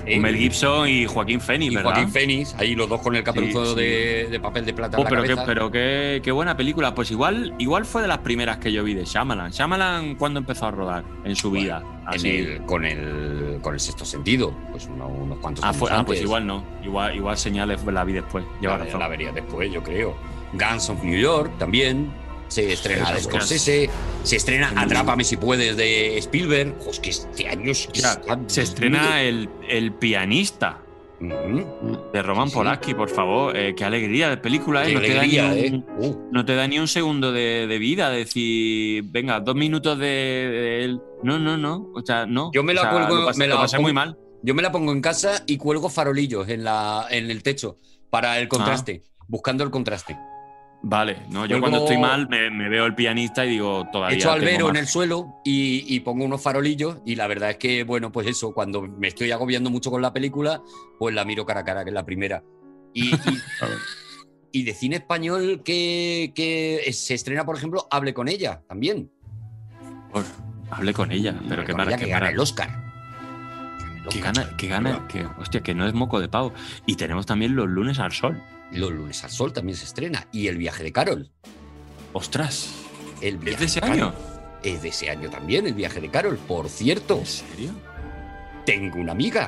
Eh, Mel Gibson y Joaquín Phoenix, y ¿verdad? Joaquín Phoenix, ahí los dos con el caperuzo Sí, sí. De, de papel de plata Oh, en la pero qué, cabeza. pero qué, qué buena película. Pues igual, igual fue de las primeras que yo vi de Shyamalan. Shyamalan, ¿cuándo empezó a rodar en su vida? En el- con, el, con el sexto sentido, pues uno- unos cuantos Ah, años fue- ah, pues igual no. Igual, igual señales la vi después. Lleva la, razón. la vería después, yo creo. Guns of New York también. Se estrena de Scorsese. Se estrena Atrápame si puedes de Spielberg. Que este año es que se estrena el, el pianista Ujú. de Roman Sí, por favor. Eh, qué alegría de película, ¿eh? No, te da alegría, ni ¿eh? un, Uh, no te da ni un segundo de, de vida. Decir, venga, dos minutos de, de él. No, no, no. O sea, no. Yo me la O sea, cuelgo, Lo pasé, me la lo pasé pongo- muy mal. Yo me la pongo en casa y cuelgo farolillos en, la, en el techo para el contraste, buscando el contraste. Vale, no, yo Luego- cuando estoy mal me, me veo el pianista y digo, todavía. Echo tengo albero en el suelo y, y pongo unos farolillos y la verdad es que, bueno, pues eso, cuando me estoy agobiando mucho con la película, pues la miro cara a cara, que es la primera. Y, y- [LAUGHS] de cine español que, que se estrena, por ejemplo, Hable con ella también. Por- hablé con ella, pero Hable ella, qué que gana el Oscar. Que gana, que gana, que, hostia, que no es moco de pavo. Y tenemos también los lunes al sol. Los lunes al sol también se estrena. Y El viaje de Carol. Ostras, El ¿es viaje de ese año? Es de ese año también, El viaje de Carol. Por cierto, ¿En serio? tengo una amiga.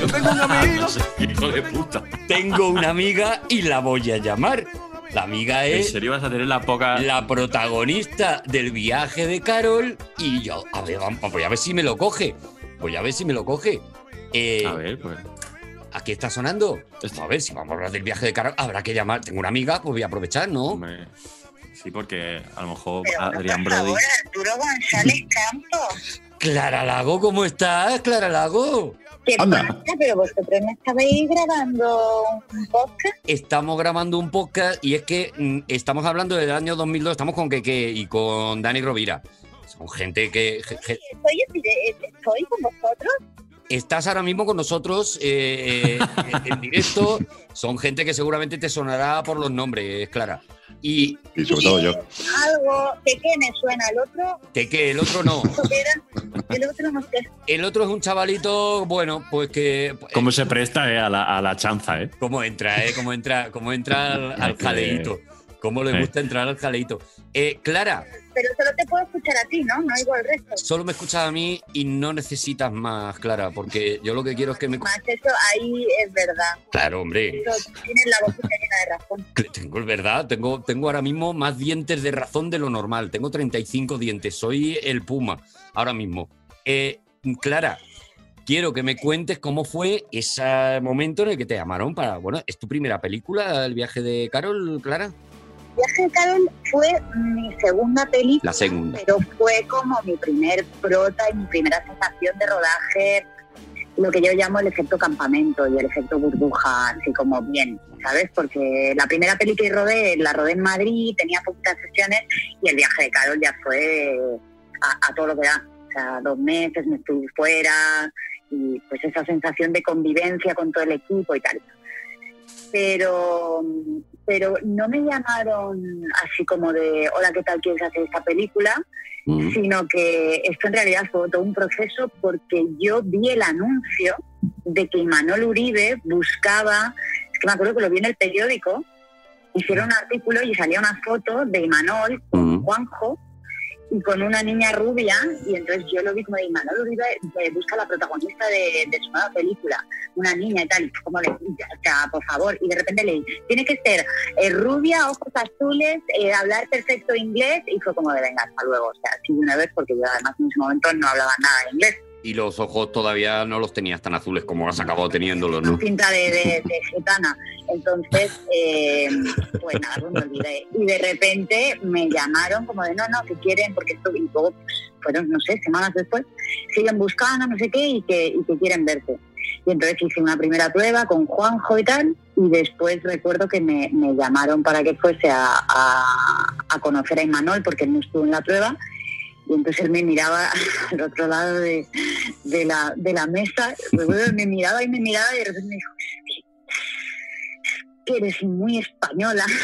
Yo tengo un amigo. [LAUGHS] No sé, hijo de puta. Tengo una amiga y la voy a llamar. La amiga ¿En es serio vas a tener la poca. la protagonista del viaje de Carol y yo, a ver, vamos, voy a ver si me lo coge. Voy a ver si me lo coge. Eh, A ver, pues. ¿Aquí está sonando? Este- A ver, si vamos a hablar del viaje de Carol, habrá que llamar. Tengo una amiga, pues voy a aprovechar, ¿no? Hombre, sí, porque a lo mejor Pero Adrián por Brody. favor, Arturo González [LAUGHS] Campos. Clara Lago, ¿cómo estás, Clara Lago? ¿Qué Anda. pasa? Pero vosotros no estabais grabando un podcast. Estamos grabando un podcast y es que mm, estamos hablando del año 2002, estamos con Keke y con Dani Rovira. Son gente que... je- je- estoy con vosotros. Estás ahora mismo con nosotros eh, eh, en directo. [LAUGHS] Son gente que seguramente te sonará por los nombres, Clara. Y Y sobre todo yo. Algo que qué me suena el otro. que, que el otro no. [LAUGHS] El otro no sé. El otro es un chavalito, bueno, pues que. ¿Cómo se presta eh, a, la, a la chanza, eh? ¿Cómo entra, eh? ¿Cómo entra, cómo entra al, [LAUGHS] al jaleíto? Cómo le gusta entrar al jaleito. Eh, Clara, Pero solo te puedo escuchar a ti, ¿no? No oigo al resto. solo me escuchas a mí y no necesitas más, Clara, porque yo lo que quiero es que me... Más eso ahí es verdad. Claro, hombre. Eso, tienes la boquita llena de razón. [LAUGHS] Tengo, es verdad, tengo, tengo ahora mismo más dientes de razón de lo normal. Tengo 35 dientes, soy el puma ahora mismo. Eh, Clara, quiero que me cuentes cómo fue ese momento en el que te llamaron para. Bueno, ¿es tu primera película, El viaje de Carol, Clara? Viaje de Carol fue mi segunda película. La segunda. Pero fue como mi primer prota y mi primera sensación de rodaje, lo que yo llamo el efecto campamento y el efecto burbuja, así como bien, ¿sabes? Porque la primera peli que rodé, la rodé en Madrid, tenía poquitas sesiones y el viaje de Carol ya fue a, a todo lo que da. O sea, dos meses me estuve fuera y pues esa sensación de convivencia con todo el equipo y tal pero pero no me llamaron así como de hola qué tal quieres hacer esta película sino que esto en realidad fue todo un proceso porque yo vi el anuncio de que Imanol Uribe buscaba es que me acuerdo que lo vi en el periódico hicieron un artículo y salía una foto de Imanol con Juanjo y con una niña rubia y entonces yo lo vi como de Imanol Uribe eh, busca la protagonista de, su nueva película una niña y tal como de, o sea, por favor y de repente leí tiene que ser eh, rubia ojos azules eh, hablar perfecto inglés y fue como de venga hasta luego o sea así de una vez porque yo además en ese momento no hablaba nada de inglés Y los ojos todavía no los tenías tan azules como has acabado teniéndolos, ¿no? pinta de, de, gitana. Entonces, eh, pues nada, pues me olvidé. Y de repente me llamaron como de, no, no, que quieren, porque esto, y luego fueron, no sé, semanas después, siguen buscando, no sé qué, y que, y que quieren verte. Y entonces hice una primera prueba con Juanjo y tal, y después recuerdo que me, llamaron para que fuese a, a, conocer a Imanol, porque no estuvo en la prueba, y entonces él me miraba [LAUGHS] al otro lado de, de la, de la mesa, me miraba y me miraba y de repente me dijo, que eres muy española. [LAUGHS]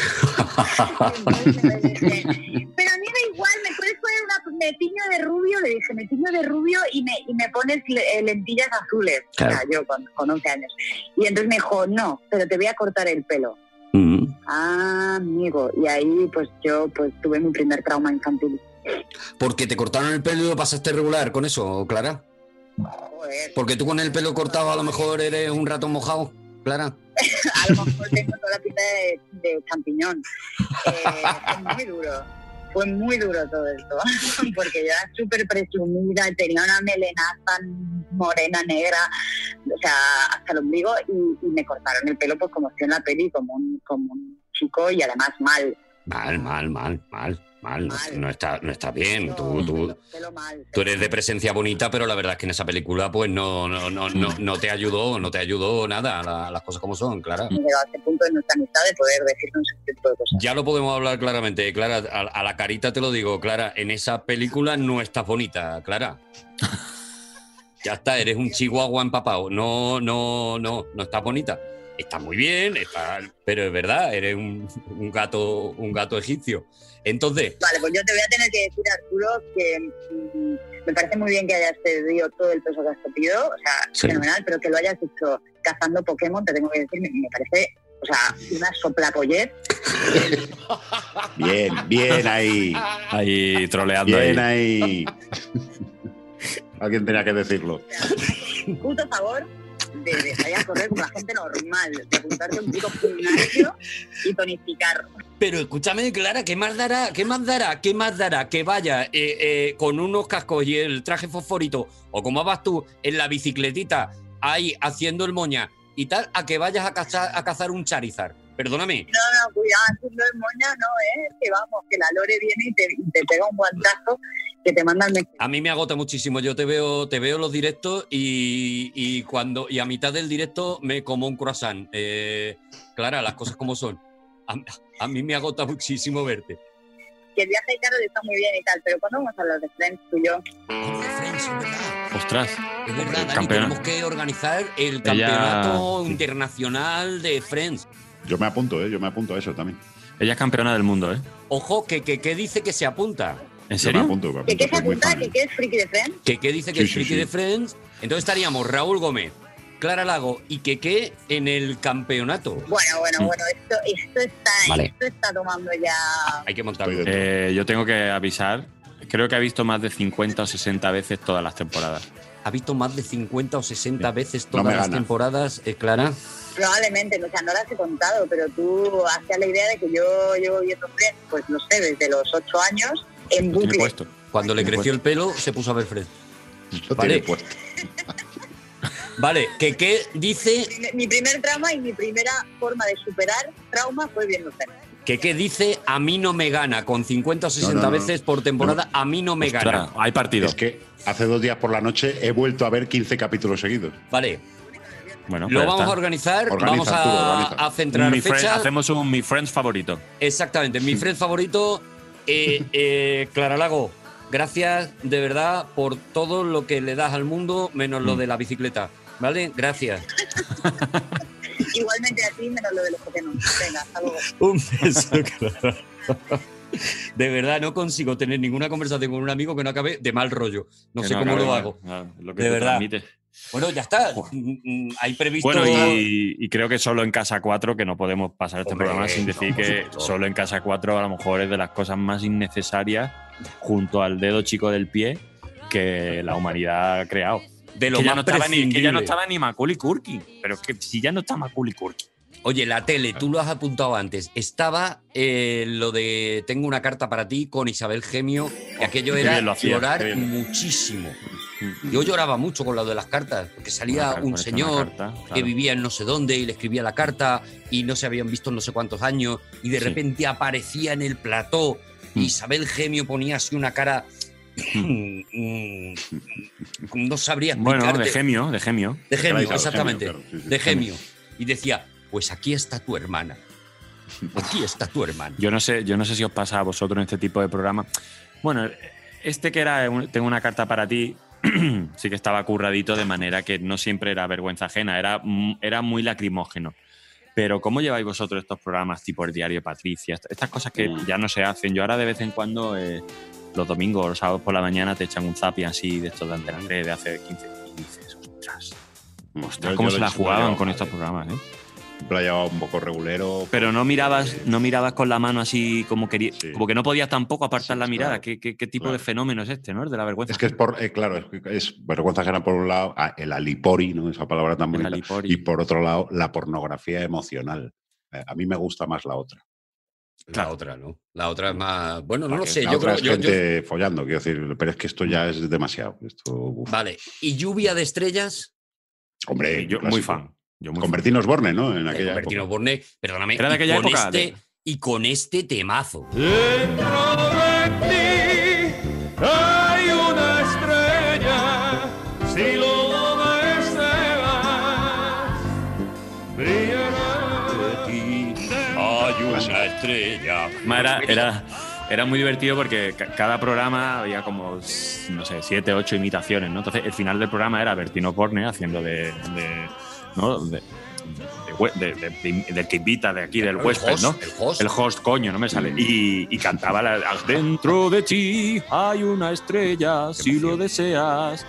Entonces le dije, pero a mí da igual, me puedes poner una, me tiño de rubio, le dije, me tiño de rubio y me, y me pones eh, lentillas azules, Claro. o sea, yo con, con 11 años. Y entonces me dijo, no, pero te voy a cortar el pelo. Ah, amigo, y ahí pues yo pues tuve mi primer trauma infantil. Porque te cortaron el pelo y lo pasaste regular con eso, Clara. Porque tú con el pelo cortado a lo mejor eres un ratón mojado, Clara. [LAUGHS] a lo mejor tengo toda la pinta de, de champiñón. Eh, fue muy duro, fue muy duro todo esto, [LAUGHS] porque yo era súper presumida, tenía una melenaza morena, negra, o sea, hasta el ombligo, y, y me cortaron el pelo pues como estoy en la peli, como un, como un chico y además mal. Mal, mal, mal, mal, mal. No, no está, no está bien. Tú, tú, tú eres de presencia bonita, pero la verdad es que en esa película, pues no, no, no, no, no te ayudó, no te ayudó nada. la- las cosas como son, Clara. Hemos llegado a este punto de nuestra amistad de poder decirnos este tipo de cosas. Ya lo podemos hablar claramente, Clara. A, a la carita te lo digo, Clara. En esa película no estás bonita, Clara. [LAUGHS] Ya está, eres un chihuahua empapado. No, no, no, no estás bonita. Estás muy bien, está, pero es verdad, eres un, un gato, un gato egipcio. Entonces, Vale, pues yo te voy a tener que decir, Arturo, que mm, me parece muy bien que hayas cedido todo el peso que has pedido, o sea, Sí. fenomenal, pero que lo hayas hecho cazando Pokémon, te tengo que decir, me, me parece, o sea, una soplapollez. [LAUGHS] Bien, bien ahí. Ahí troleando Bien ahí. ahí. [LAUGHS] Alguien tenía que decirlo. Puto favor de, de salir a correr como la gente normal, de apuntarte a un puto gimnasio y tonificar. Pero escúchame, Clara, ¿qué más dará? ¿Qué más dará? ¿Qué más dará? Que vaya eh, eh, con unos cascos y el traje fosforito, o como vas tú en la bicicletita, ahí haciendo el moña y tal, a que vayas a cazar, a cazar un Charizard. Perdóname. No, no, cuidado, haciendo el moña, no, ¿eh? Que vamos, que la Lore viene y te, y te pega un guantazo que te manda el me- A mí me agota muchísimo. Yo te veo, te veo los directos y, y cuando y a mitad del directo me como un croissant. Eh, Clara, las cosas como son. A, a mí me agota muchísimo verte. que el viaje de Carol está muy bien y tal, pero ¿cuándo vamos a hablar de Friends tú y yo? Ostras. Es verdad, Dani, tenemos que organizar el Ella- campeonato internacional de Friends. Yo me apunto, ¿eh? Yo me apunto a eso también. Ella es campeona del mundo, ¿eh? Ojo, que, que, que dice que se apunta. ¿En me apunto, me ¿Que apunto, qué se apunta? ¿Que qué es friki de Friends? Que, que dice que Sí, es sí, friki sí. de Friends. Entonces estaríamos Raúl Gómez, Clara Lago y Keke en el campeonato. Bueno, bueno, bueno, esto, esto, está, Vale. esto está tomando ya... Hay que montarlo. Eh, yo tengo que avisar. Creo que ha visto más de 50 o 60 veces todas las temporadas. Ha visto más de 50 o 60 veces No todas me las gana. temporadas, eh, Clara. Probablemente, o sea, no las he contado, pero tú hacías la idea de que yo llevo viendo Friends, pues no sé, desde los ocho años en bucle. Cuando le creció el puesto. pelo, se puso a ver Fred. Lo Vale. tiene puesto. [LAUGHS] Vale, Keke dice, Mi, primer trauma y mi primera forma de superar trauma fue viendo Friends. Keke dice, a mí no me gana. Con 50 o 60 No, no, no. veces por temporada, a mí no me gana. hay partido. Es que hace dos días por la noche he vuelto a ver 15 capítulos seguidos. Vale. Bueno, Lo pues vamos está. a organizar, Organiza, vamos a, organiza. a centrar Mi friend- fechas. hacemos un mi friends favorito. Exactamente, mi friend favorito, eh, eh, Clara Lago. Gracias de verdad por todo lo que le das al mundo, menos Mm. lo de la bicicleta. ¿Vale? Gracias. [LAUGHS] Igualmente a ti, menos lo de los Pokémon. Venga, hasta luego. [LAUGHS] Un beso, Clara. De verdad, no consigo tener ninguna conversación con un amigo que no acabe de mal rollo. No Que sé no cómo acabe lo hago. claro, lo que de te verdad. transmite. Bueno, ya está. Mm, mm, Hay previsto. Bueno, y, y creo que solo en Casa 4, que no podemos pasar este Hombre, programa sin decir que supuesto. solo en Casa 4 a lo mejor es de las cosas más innecesarias junto al dedo chico del pie que la humanidad ha creado. De lo que, ya más no estaba ni, que ya no estaba ni Macaulay Culkin. Pero es que si ya no está Macaulay Culkin. Oye, la tele, tú lo has apuntado antes. Estaba eh, lo de Tengo una carta para ti con Isabel Gemio, y aquello era bien hacía, bien. muchísimo. Yo lloraba mucho con lo de las cartas, porque salía un señor carta, que vivía en no sé dónde y le escribía la carta y no se habían visto en no sé cuántos años y de Sí. repente aparecía en el plató Mm. Isabel Gemio ponía así una cara... mm, no sabría Bueno, explicarte. de gemio, de gemio. De gemio, Claro, exactamente. gemio, claro, sí, sí. de gemio. Y decía, pues aquí está tu hermana. Aquí está tu hermana. Yo no sé, yo no sé si os pasa a vosotros en este tipo de programa. Bueno, este que era tengo una carta para ti, sí que estaba curradito de manera que no siempre era vergüenza ajena, era, mm, era muy lacrimógeno. Pero ¿cómo lleváis vosotros estos programas tipo el diario Patricia? Est- Estas cosas que Mm. ya no se hacen. Yo ahora de vez en cuando, eh, los domingos o los sábados por la mañana, te echan un zapi así de estos de Antena 3 de hace 15 y dices, ostras, cómo se la jugaban con estos eh. programas, ¿eh? Lo llevaba un poco regulero. Pero no mirabas, no mirabas con la mano así como quería, como que no podías tampoco apartar la mirada. ¿Qué, qué- qué tipo de fenómeno es este, no? El de la vergüenza. Es que es por, eh, claro, es, que es vergüenza ajena por un lado, ah, el alipori, ¿no? Esa palabra tan bonita. Y por otro lado, la pornografía emocional. Eh, a mí me gusta más la otra. La otra, ¿no? La otra es más. Bueno, no lo sé. la Yo otra creo. es yo- yo- gente follando, quiero decir, pero es que esto ya es demasiado. Esto. Vale. ¿Y lluvia de estrellas? Hombre, yo clásico. muy fan. Yo muy Con fan. Bertino Osborne, ¿no? En aquella Bertino época. Borne, perdóname. Era de y aquella con época, Este, de- Y con este temazo. Hay una estrella, si lo deseas, brillará. Hay una estrella. Era, era, era muy divertido porque ca- cada programa había como, no sé, siete, ocho imitaciones, ¿no? Entonces, el final del programa era Bertino Borne haciendo de. de- ¿no? De- de de- de- de- del que invita de aquí, del El huésped, host, ¿no? el host. El host, coño, no me sale. Y, y cantaba la, Dentro de ti hay una estrella, si lo deseas,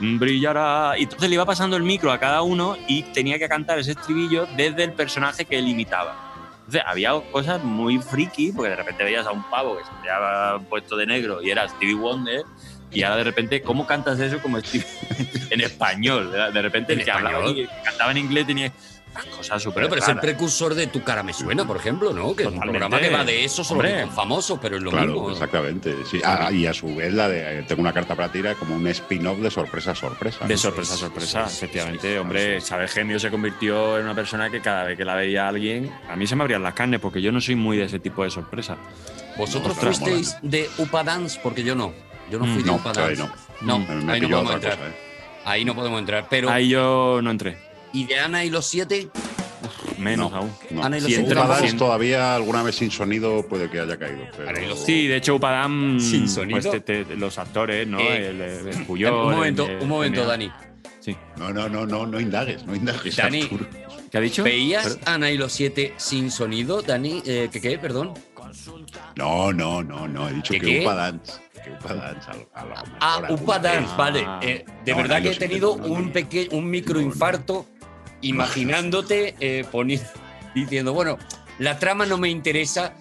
brillará. Y entonces le iba pasando el micro a cada uno y tenía que cantar ese estribillo desde el personaje que él imitaba. Entonces había cosas muy friki, porque de repente veías a un pavo que se había puesto de negro y era Stevie Wonder. Y ahora de repente, ¿cómo cantas eso como Stevie [LAUGHS] en español? De de repente el ¿En que hablaba y que cantaba en inglés tenía cosas súper Bueno, pero es el precursor de Tu cara me suena, por ejemplo, ¿no? Que es un Totalmente. programa que va de eso, solo que Hombre. con famosos, pero es lo Claro, mismo. exactamente. sí. Ah, y a su vez la de Tengo una carta para ti era como un spin-off de sorpresa sorpresa. De ¿no? sorpresa sorpresa, efectivamente. Hombre, Isabel Gemio se convirtió en una persona que cada vez que la veía alguien, a mí se me abrían las carnes porque yo no soy muy de ese tipo de sorpresa. ¿Vosotros Ostras, fuisteis de Upa Dance? Porque yo no. Yo no Mm, fui de no, ahí Dance. no. No, Mm, me ahí no podemos entrar. cosa, ¿eh? Ahí no podemos entrar. Pero, Ahí yo no entré, ¿y de Ana y los siete? menos No, aún. no. Ana y los Si siete entra- Upa tampoco. Dance todavía alguna vez sin sonido puede que haya caído. Pero... Sí, de hecho, Upadam, Sin sonido. pues, te- te- los actores, ¿no? Eh, el, el, el Puyol, un momento, el- un momento, Dani. Sí. No, no, no, no, no indagues, no indagues. Dani, Arturo. ¿Qué ha dicho? ¿Veías Pero- Ana y los siete sin sonido, Dani? Eh, ¿Qué qué? Perdón. No, no, no, no. He dicho ¿Qué que qué? Que Upa Dance a, lo- a lo mejor Ah, alguna Upa vez. Dance, vale. Eh, de No, verdad que he tenido un pequeño, un microinfarto imaginándote eh, poni- diciendo, bueno, la trama no me interesa,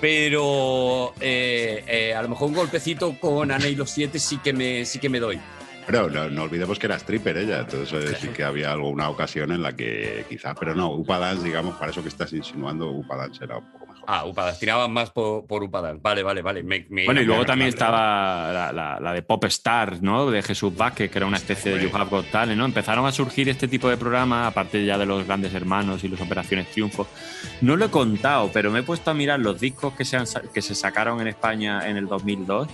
pero eh, eh, a lo mejor un golpecito con Ana y los siete sí que me, sí que me doy. Pero no, no olvidemos que era stripper ella, entonces eh, sí que había alguna ocasión en la que quizá, pero no, Upa Dance, digamos, para eso que estás insinuando, Upa Dance era un poco. Ah, Upadas, tiraban más por, por Upadas. Vale, vale, vale. Me- me- Bueno, y luego también estaba la, la- la de Pop Star, ¿no? De Jesús Vázquez, que era una especie de You Have Got Talent, ¿no? Empezaron a surgir este tipo de programas, aparte ya de los grandes hermanos y las operaciones Triunfo. No lo he contado, pero me he puesto a mirar los discos que se, han que se sacaron en España en el 2002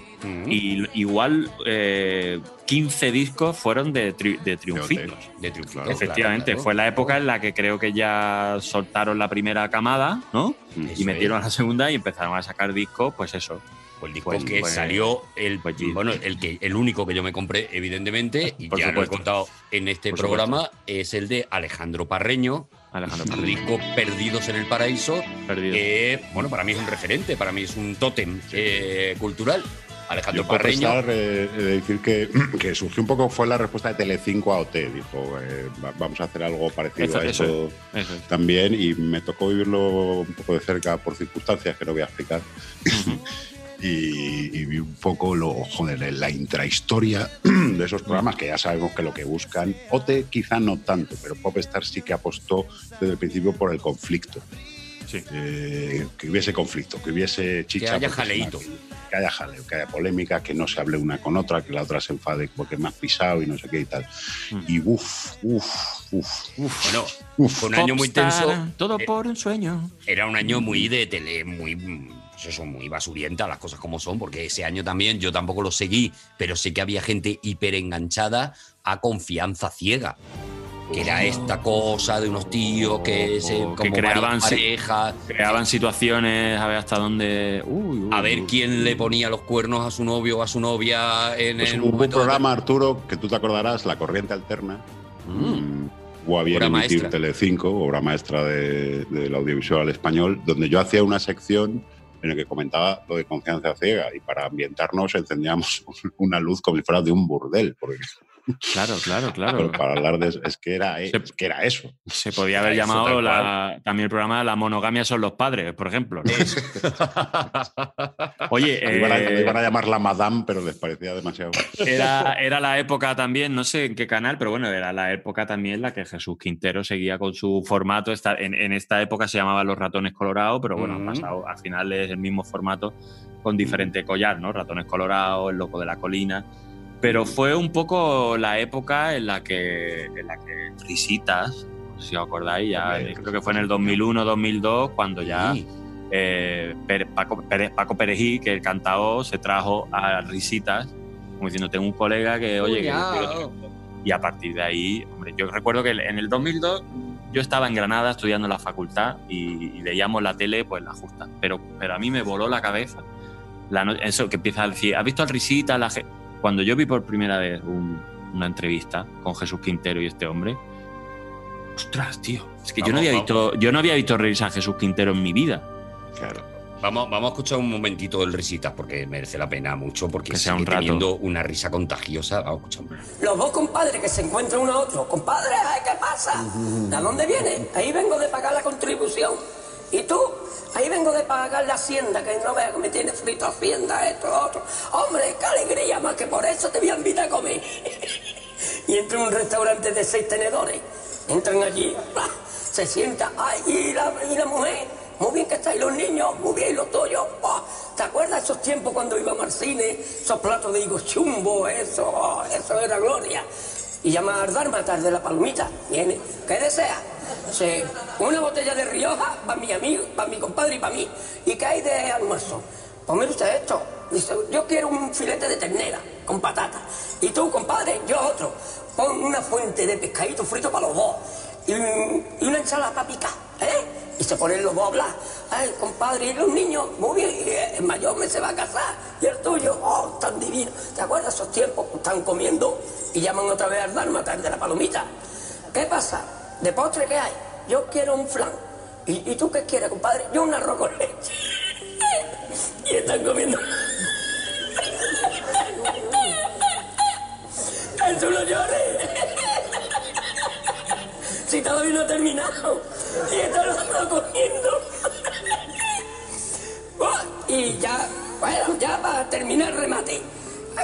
y igual eh, 15 discos fueron de, tri- de triunfitos. De triunfitos, Efectivamente, claro, claro. fue la época en la que creo que ya soltaron la primera camada, ¿no? y metieron es. la segunda y empezaron a sacar discos, pues eso. Pues el disco Pues- que pues- salió, el, bueno, el, que, el único que yo me compré, evidentemente, y Por ya lo he contado en este Por programa, es el de Alejandro Parreño. Alejandro su disco Perdidos en el Paraíso. que, bueno, para mí es un referente, para mí es un tótem eh, cultural. Alejandro Yo puedo Parreño. eh, decir que, [CLEARS THROAT] que surgió un poco, fue la respuesta de Telecinco a OT. Dijo, eh, va- vamos a hacer algo parecido Eso- a eso eso, es, eso es. también y me tocó vivirlo un poco de cerca por circunstancias que no voy a explicar. [LAUGHS] y, y vi un poco lo, joder, la intrahistoria [CLEARS THROAT] de esos programas que ya sabemos que lo que buscan, OT quizá no tanto, pero Popstar sí que apostó desde el principio por el conflicto. Eh, que hubiese conflicto, que hubiese chicha. haya es una- jaleíto. Que haya jaleo, que haya polémica, que no se hable una con otra, que la otra se enfade porque me has pisado y no sé qué y tal. Y uff, uff, uff, Bueno, Uf. fue un año muy tenso. Todo Eh, por un sueño. Era un año muy de tele, muy, eso, muy basurienta, las cosas como son, porque ese año también yo tampoco lo seguí, pero sé que había gente hiper enganchada a confianza ciega. Que era esta cosa de unos tíos que se que como creaban, parejas, creaban situaciones a ver hasta dónde. Uy, uy, a ver uy. quién le ponía los cuernos a su novio o a su novia en Pues el hubo un programa, Arturo, que tú te acordarás, La Corriente Alterna. Mm. O había maestra. Telecinco, obra maestra de- del audiovisual español, donde yo hacía una sección en la que comentaba lo de confianza ciega y para ambientarnos encendíamos [LAUGHS] una luz como si fuera de un burdel. Porque, Claro, claro, [LAUGHS] claro. pero para hablar de es que era, es que era eso. Se podía haber Eso, llamado la- también el programa La monogamia son los padres, por ejemplo. ¿no? Oye, Lo [LAUGHS] iban, a, eh, lo iban a llamar la Madame, pero les parecía demasiado. Era, [LAUGHS] era la época también, no sé en qué canal, pero bueno, era la época también en la que Jesús Quintero seguía con su formato. Esta- en, en esta época se llamaba Los Ratones Colorados, pero bueno, Ujú. pasado, al final es el mismo formato con diferente collar, ¿no? Ratones Colorados, El Loco de la Colina. Pero fue un poco la época en la que, en la que Risitas, si os acordáis, ya Hombre, creo que fue en el 2001-2002, cuando ya eh, Pérez- Paco, Paco Perejil, que el cantao, se trajo a Risitas, como diciendo, tengo un colega que, oye, que y a partir de ahí, hombre, yo recuerdo que en el 2002 yo estaba en Granada estudiando en la facultad y, y veíamos la tele, pues la justa, pero, pero a mí me voló la cabeza la no- eso que empieza a decir, ¿has visto al Risita? La ge-?" Cuando yo vi por primera vez un- una entrevista con Jesús Quintero y este hombre, ostras, tío, es que yo no Vamos, había vamos. visto, yo no había visto reírse a Jesús Quintero en mi vida. Claro. Vamos, vamos a escuchar un momentito el risitas porque merece la pena mucho porque Que sea sigue un rato. teniendo una risa contagiosa. Vamos a escuchar. Los dos compadres que se encuentran uno a otro. Compadre, ¿qué pasa? ¿De dónde viene? Ahí vengo de pagar la contribución. ¿Y tú? Ahí vengo de pagar la hacienda, que no que me tiene frito hacienda, esto, otro. Hombre, qué alegría, más que por eso te voy a invitar a comer. [LAUGHS] y entra en un restaurante de seis tenedores. Entran allí, se sienta, ay, y la, mujer, muy bien que estáis los niños, muy bien los tuyos. ¿Te acuerdas esos tiempos cuando íbamos al cine? Esos platos de higo chumbo, eso, oh, eso era gloria. Y llama al Dármatas de la palomita. Viene, ¿qué desea? Sí, una botella de Rioja para mi amigo, para mi compadre y para mí. ¿Y qué hay de almuerzo? Pues mire usted esto. Dice, yo quiero un filete de ternera con patata. Y tú, compadre, yo otro. Pon una fuente de pescadito frito para los dos. Y una ensalada para picar, ¿eh? Y se ponen los dos a hablar ay, compadre, y los niños, muy bien, el eh, mayor me se va a casar, y el tuyo, oh, tan divino. ¿Te acuerdas esos tiempos están comiendo y llaman otra vez al Dharma, tal de la palomita? ¿Qué pasa? ¿De postre qué hay? Yo quiero un flan. ¿Y, tú qué quieres, compadre? Yo un arroz con leche. [LAUGHS] y están comiendo. [LAUGHS] ¡Eso no llores! [LAUGHS] si todavía no ha terminado. Y está lo comiendo remate.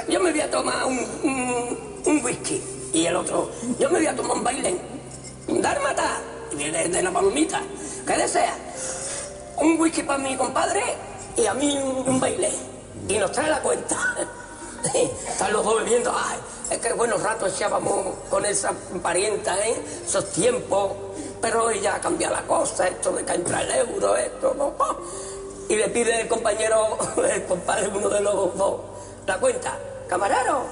Yo me voy a tomar un, un, whisky. Y el otro, yo me voy a tomar un baile. Un dármata. De, de- la palomita. ¿Qué desea? Un whisky para mi compadre y a mí un, un baile. Y nos trae la cuenta. [LAUGHS] Están los dos bebiendo. Ay, es que buenos ratos echábamos con esa parienta, ¿eh? Esos tiempos. Pero hoy ya cambia la cosa, esto de que entra el euro, esto, ¿no? Y le pide el compañero, [LAUGHS] el compadre, uno de los dos, la cuenta. Camarero,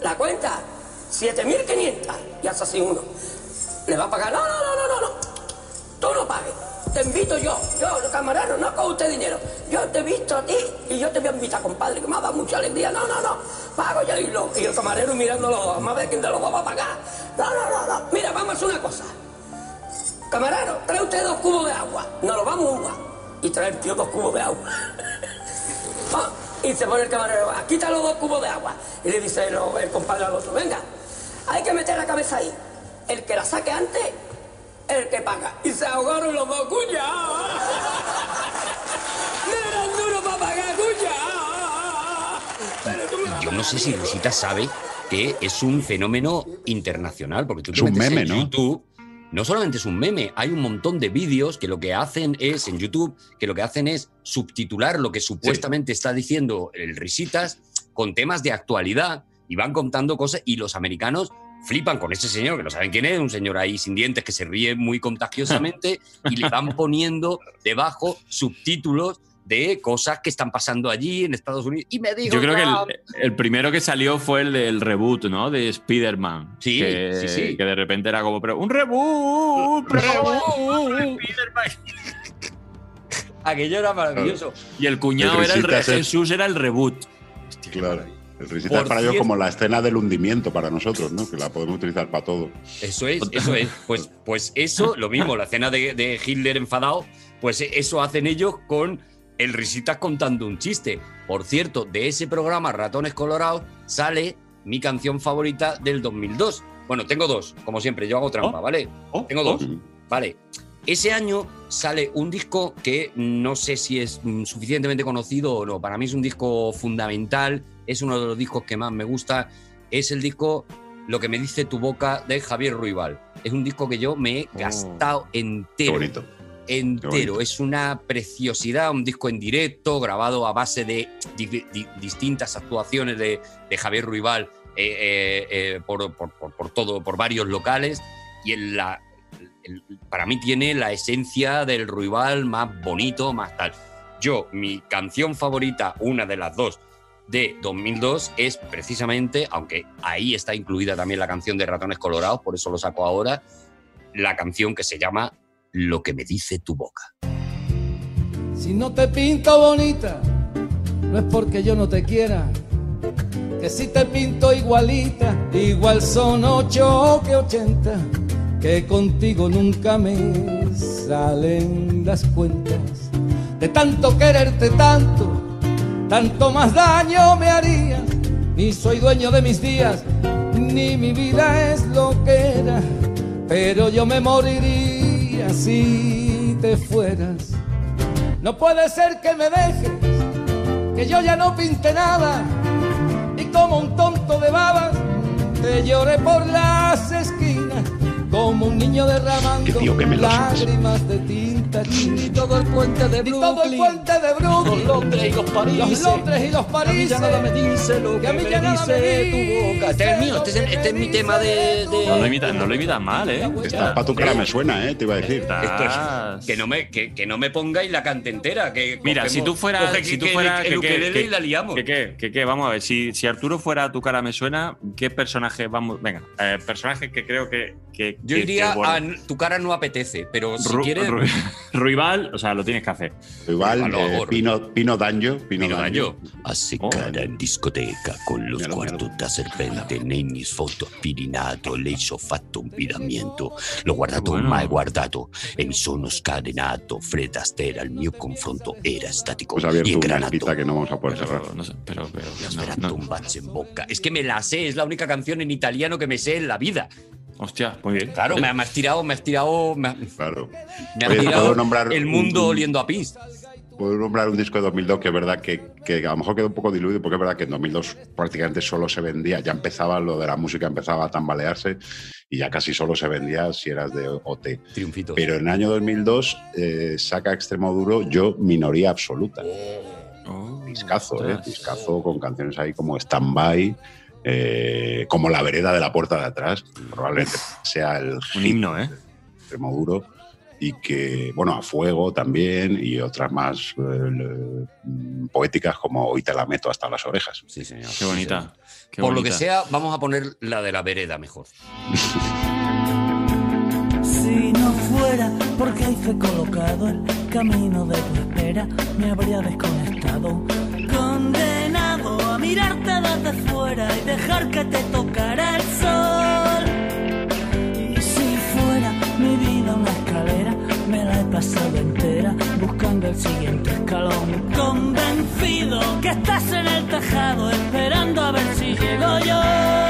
la cuenta, 7.500. Y hace así uno. ¿Le va a pagar? No, no, no, no, no, no. Tú no pagues. Te invito yo. Yo, camarero, no con usted dinero. Yo te visto a ti y yo te voy a invitar, compadre, que me ha dado mucha alegría. No, no, no. Pago yo. Y, lo- y el camarero mirándolo, vamos a ver quién te lo va a pagar. No, no, no, no. Mira, vamos a hacer una cosa. Camarero, trae usted dos cubos de agua. Nos lo vamos a jugar. Y trae el tío dos cubos de agua. [LAUGHS] Ah, y se pone el camarero, "Ah, quita los dos cubos de agua. Y le dice el, el compadre al otro, venga, hay que meter la cabeza ahí. El que la saque antes, el que paga. Y se ahogaron los dos, cuña. [LAUGHS] No eran duros para pagar, cuña. Yo no sé si Risita sabe que es un fenómeno internacional, porque tú te Es un metes meme, en ¿no? YouTube. No solamente es un meme, hay un montón de vídeos que lo que hacen es, en YouTube, que lo que hacen es subtitular lo que supuestamente está diciendo el Risitas con temas de actualidad y van contando cosas y los americanos flipan con ese señor, que no saben quién es, un señor ahí sin dientes que se ríe muy contagiosamente [LAUGHS] y le van poniendo debajo subtítulos de cosas que están pasando allí en Estados Unidos. Y me dijo, Yo creo que "No, el, el primero que salió fue el del reboot, ¿no? De Spider-Man. Sí, que, sí, sí. Que de repente era como, pero un reboot, reboot. [LAUGHS] Aquello era maravilloso. Y el cuñado El era el re- es- Jesús era el reboot. Claro. El risita para ellos como la escena del hundimiento para nosotros, ¿no? Que la podemos utilizar para todo. Eso es, eso es. Pues, pues eso, lo mismo, la escena de, de Hitler enfadado, pues eso hacen ellos con el Risitas contando un chiste. Por cierto, de ese programa Ratones Colorados sale mi canción favorita del 2002. Bueno, tengo dos, como siempre, yo hago trampa, ¿vale? tengo dos, ¿vale? Ese año sale un disco que no sé si es mm, suficientemente conocido o no. Para mí es un disco fundamental, es uno de los discos que más me gusta. Es el disco Lo que me dice tu boca de Javier Ruibal. Es un disco que yo me he gastado entero. Oh. Qué bonito. Entero. Es una preciosidad, un disco en directo, grabado a base de di- di- distintas actuaciones de, de Javier Ruibal eh, eh, eh, por, por- por- por todo, por varios locales. Y en la, el- para mí tiene la esencia del Ruibal más bonito, más tal. Yo, mi canción favorita, una de las dos de 2002, es precisamente, aunque ahí está incluida también la canción de Ratones Colorados, por eso lo saco ahora, la canción que se llama Lo que me dice tu boca. Si no te pinto bonita, no es porque yo no te quiera. Que si te pinto igualita, igual son ocho que ochenta. Que contigo nunca me salen las cuentas. De tanto quererte tanto, tanto más daño me harías. Ni soy dueño de mis días, ni mi vida es lo que era. Pero yo me moriría si te fueras. No puede ser que me dejes, que yo ya no pinte nada. Y como un tonto de babas, te lloré por las esquinas. Como un niño derramando es. lágrimas de tinta. Y todo el puente de Brooklyn. todo el puente de Brooklyn. Los Londres y los París. Los Londres y los París. a mí ya nada me dice lo que, a mí ya nada me dice Este es el mío, este es, este es mi tema de... de- No lo imitas no lo imitas mal, ¿eh? Está para tu cara me suena, ¿eh? Te iba a decir. Esto es- que, no me, que, que no me pongáis la cante entera. Que Mira, si tú fueras. coge Si que- tú que- fueras. el que- que- y la liamos. que- que- que- que, vamos a ver, si, si Arturo fuera tu cara me suena, ¿qué personaje vamos? Venga, eh, personaje que creo que. Que Yo que- iría que, bueno, a tu cara no apetece, pero si Ru- quieres. Ru- [LAUGHS] Ruibal, o sea, lo tienes que hacer. Igual, eh. Pino, Pino Danjo. Pino, Pino Danjo. A seccare in discoteca con lo sguardo da serpente nei miei foto spirinato, lei ci ho fatto un piramento, l'ho guardato Bueno. mai guardato e mi sono scatenato, Fred Astaire al mio confronto era statico Pues y abierto una que no vamos a poder cerrar. No sé, pero, pero un bacio en boca. Es que me la sé, es la única canción en italiano que me sé en la vida. Hostia, muy bien. Claro, me, me has tirado, me has tirado, me, Claro. me has Oye, ¿te tirado puedo nombrar el un- mundo un- oliendo a pis. puedo nombrar un disco de 2002 que es verdad que, que a lo mejor quedó un poco diluido porque es verdad que en 2002 prácticamente solo se vendía, ya empezaba lo de la música, empezaba a tambalearse y ya casi solo se vendía si eras de OT. Triunfitos. Pero en el año 2002 eh, saca Extremo Duro yo Minoría Absoluta. discazo, ¿eh? Discazo con canciones ahí como Stand By, eh, como La Vereda de la Puerta de Atrás. Probablemente sea el Un himno, ¿eh? Extremo Duro. Y que, bueno, a fuego también y otras más eh, le- poéticas como Hoy te la meto hasta las orejas. Sí, señor. Qué bonita. qué Por lo que sea, vamos a poner la de la vereda mejor. [LAUGHS] Si no fuera porque hice colocado el camino de tu espera, me habría desconectado. Mirarte desde fuera y dejar que te tocara el sol. Y si fuera mi vida una escalera, me la he pasado entera buscando el siguiente escalón. Convencido que estás en el tejado esperando a ver si llego yo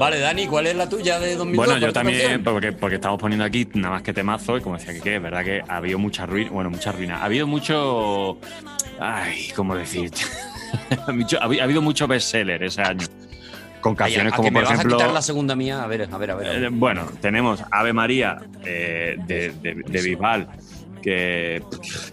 Vale, Dani, ¿cuál es la tuya de 2002? Bueno, ¿Cuál yo también, porque, porque estamos poniendo aquí nada más que temazo, y como decía que es verdad que ha habido mucha ruina, bueno, mucha ruina. Ha habido mucho. Ay, ¿cómo decir? [LAUGHS] Ha habi- ha habido mucho bestseller ese año. Con canciones ¿a como, que me por vas ejemplo. a quitar la segunda mía? A ver, a ver, a ver. a ver. Eh, bueno, tenemos Ave María eh, de, de, de Bisbal, que,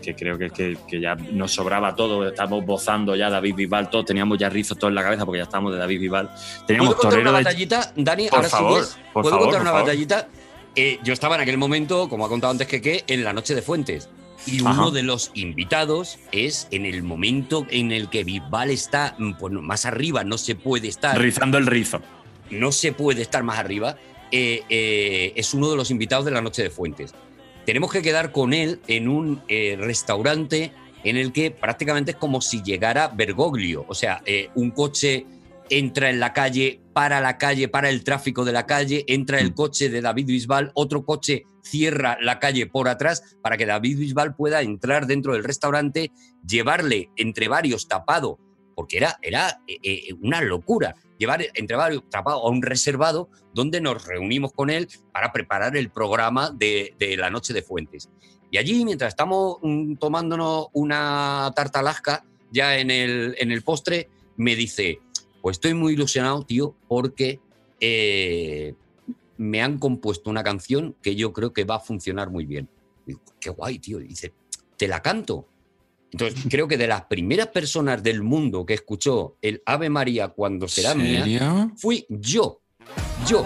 que creo que, que, que ya nos sobraba todo. Estamos bozando ya David Bisbal, todos teníamos ya rizos todos en la cabeza porque ya estábamos de David Bisbal. Teníamos ¿Puedo contar una de. batallita, Dani? Por ahora favor, por ¿Puedo favor, contar una batallita? Eh, yo estaba en aquel momento, como ha contado antes que que, en la noche de Fuentes. Y uno Ajá. de los invitados es en el momento en el que Bisbal está mm, pues, más arriba, no se puede estar. Rizando el rizo. No se puede estar más arriba. eh, eh, es uno de los invitados de la noche de Fuentes. Tenemos que quedar con él en un eh, restaurante en el que prácticamente es como si llegara Bergoglio. O sea, eh, un coche entra en la calle, para la calle, para el tráfico de la calle, entra el coche de David Bisbal, otro coche cierra la calle por atrás para que David Bisbal pueda entrar dentro del restaurante, llevarle entre varios tapado, porque era, era eh, eh, una locura, llevar entre varios tapado a un reservado donde nos reunimos con él para preparar el programa de, de la noche de Fuentes. Y allí, mientras estamos mm, tomándonos una tarta Alaska, ya en el, en el postre, me dice, pues estoy muy ilusionado, tío, porque eh, me han compuesto una canción que yo creo que va a funcionar muy bien. Digo, qué guay, tío. Y dice, te la canto. Entonces, creo que de las primeras personas del mundo que escuchó el Ave María cuando será mía, ¿Serio? fui yo. Yo.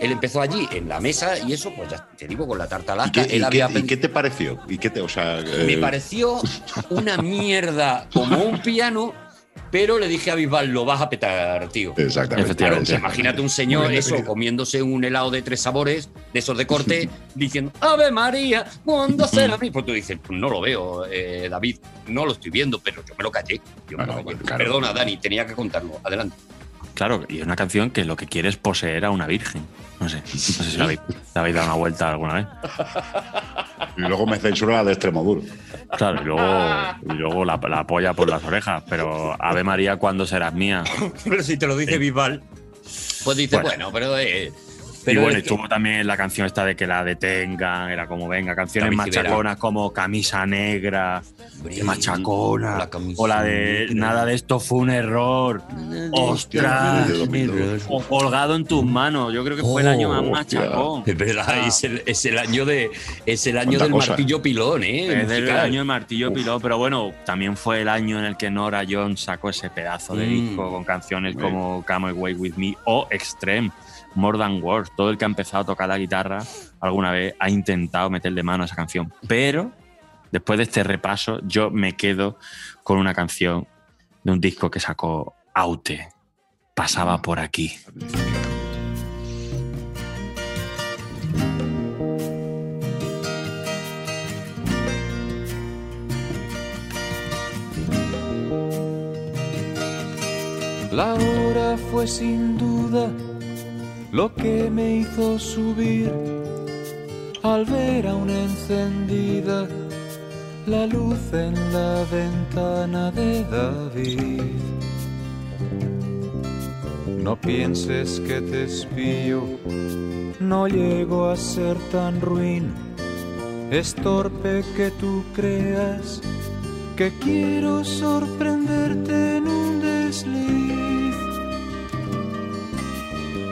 Él empezó allí en la mesa y eso, pues ya te digo, con la tarta ¿Y Alaska. qué, él y había qué- y qué te pareció? ¿Y qué te, o sea, me eh, pareció una mierda como un piano, pero le dije a Bisbal, lo vas a petar, tío. Exactamente. Claro, imagínate un señor, eso, comiéndose un helado de tres sabores, de esos de corte, [LAUGHS] diciendo, Ave María, ¿cuándo será mí? Pues tú dices, "Pues no lo veo, eh, David, no lo estoy viendo, pero yo me lo callé. Yo me lo callé. Perdona, Dani, tenía que contarlo. Adelante. Claro, y es una canción que lo que quiere es poseer a una virgen. No sé, no sé si la habéis, la habéis dado una vuelta alguna vez. Y luego me censura la de extremo duro. Claro, y luego, y luego la, la apoya por las orejas. Pero Ave María, ¿cuándo serás mía? Pero si te lo dice Bisbal, pues dices, Bueno. bueno, pero... eh, y bueno, es que- estuvo también la canción esta de que la detengan, era como venga, canciones machaconas como Camisa Negra, machacona, la camisa o la de negra. Nada de esto fue un error, ostras, o colgado en tus manos, yo creo que fue el año más machacón. Es verdad, Ah. es, el, es el año de es el año del cosa. martillo pilón, ¿eh? Es del musical. año de Martillo Piló, pero bueno, también fue el año en el que Nora Jones sacó ese pedazo de Mm. disco con canciones como Come Away With Me o Extreme, More Than Words. Todo el que ha empezado a tocar la guitarra alguna vez ha intentado meterle mano a esa canción. Pero después de este repaso, yo me quedo con una canción de un disco que sacó Aute. Pasaba por aquí. La hora fue sin duda lo que me hizo subir al ver a una encendida la luz en la ventana de David. No pienses que te espío, no llego a ser tan ruin. Es torpe que tú creas que quiero sorprenderte en un desliz.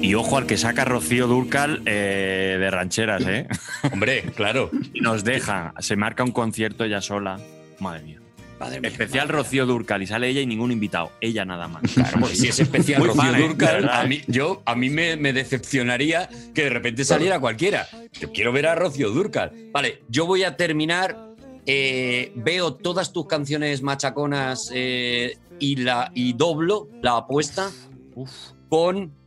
Y ojo al que saca Rocío Durcal eh, de rancheras, ¿eh? [LAUGHS] Hombre, claro. Y nos deja, se marca un concierto ella sola. Madre mía. especial Rocío Durcal y sale ella y ningún invitado. Ella nada más. Claro, pues si es especial Muy Rocío fan, ¿eh? A mí, yo, a mí me, me decepcionaría que de repente saliera cualquiera. Yo quiero ver a Rocío Durcal. Vale, yo voy a terminar. eh, veo todas tus canciones machaconas eh, y, la, y doblo la apuesta con.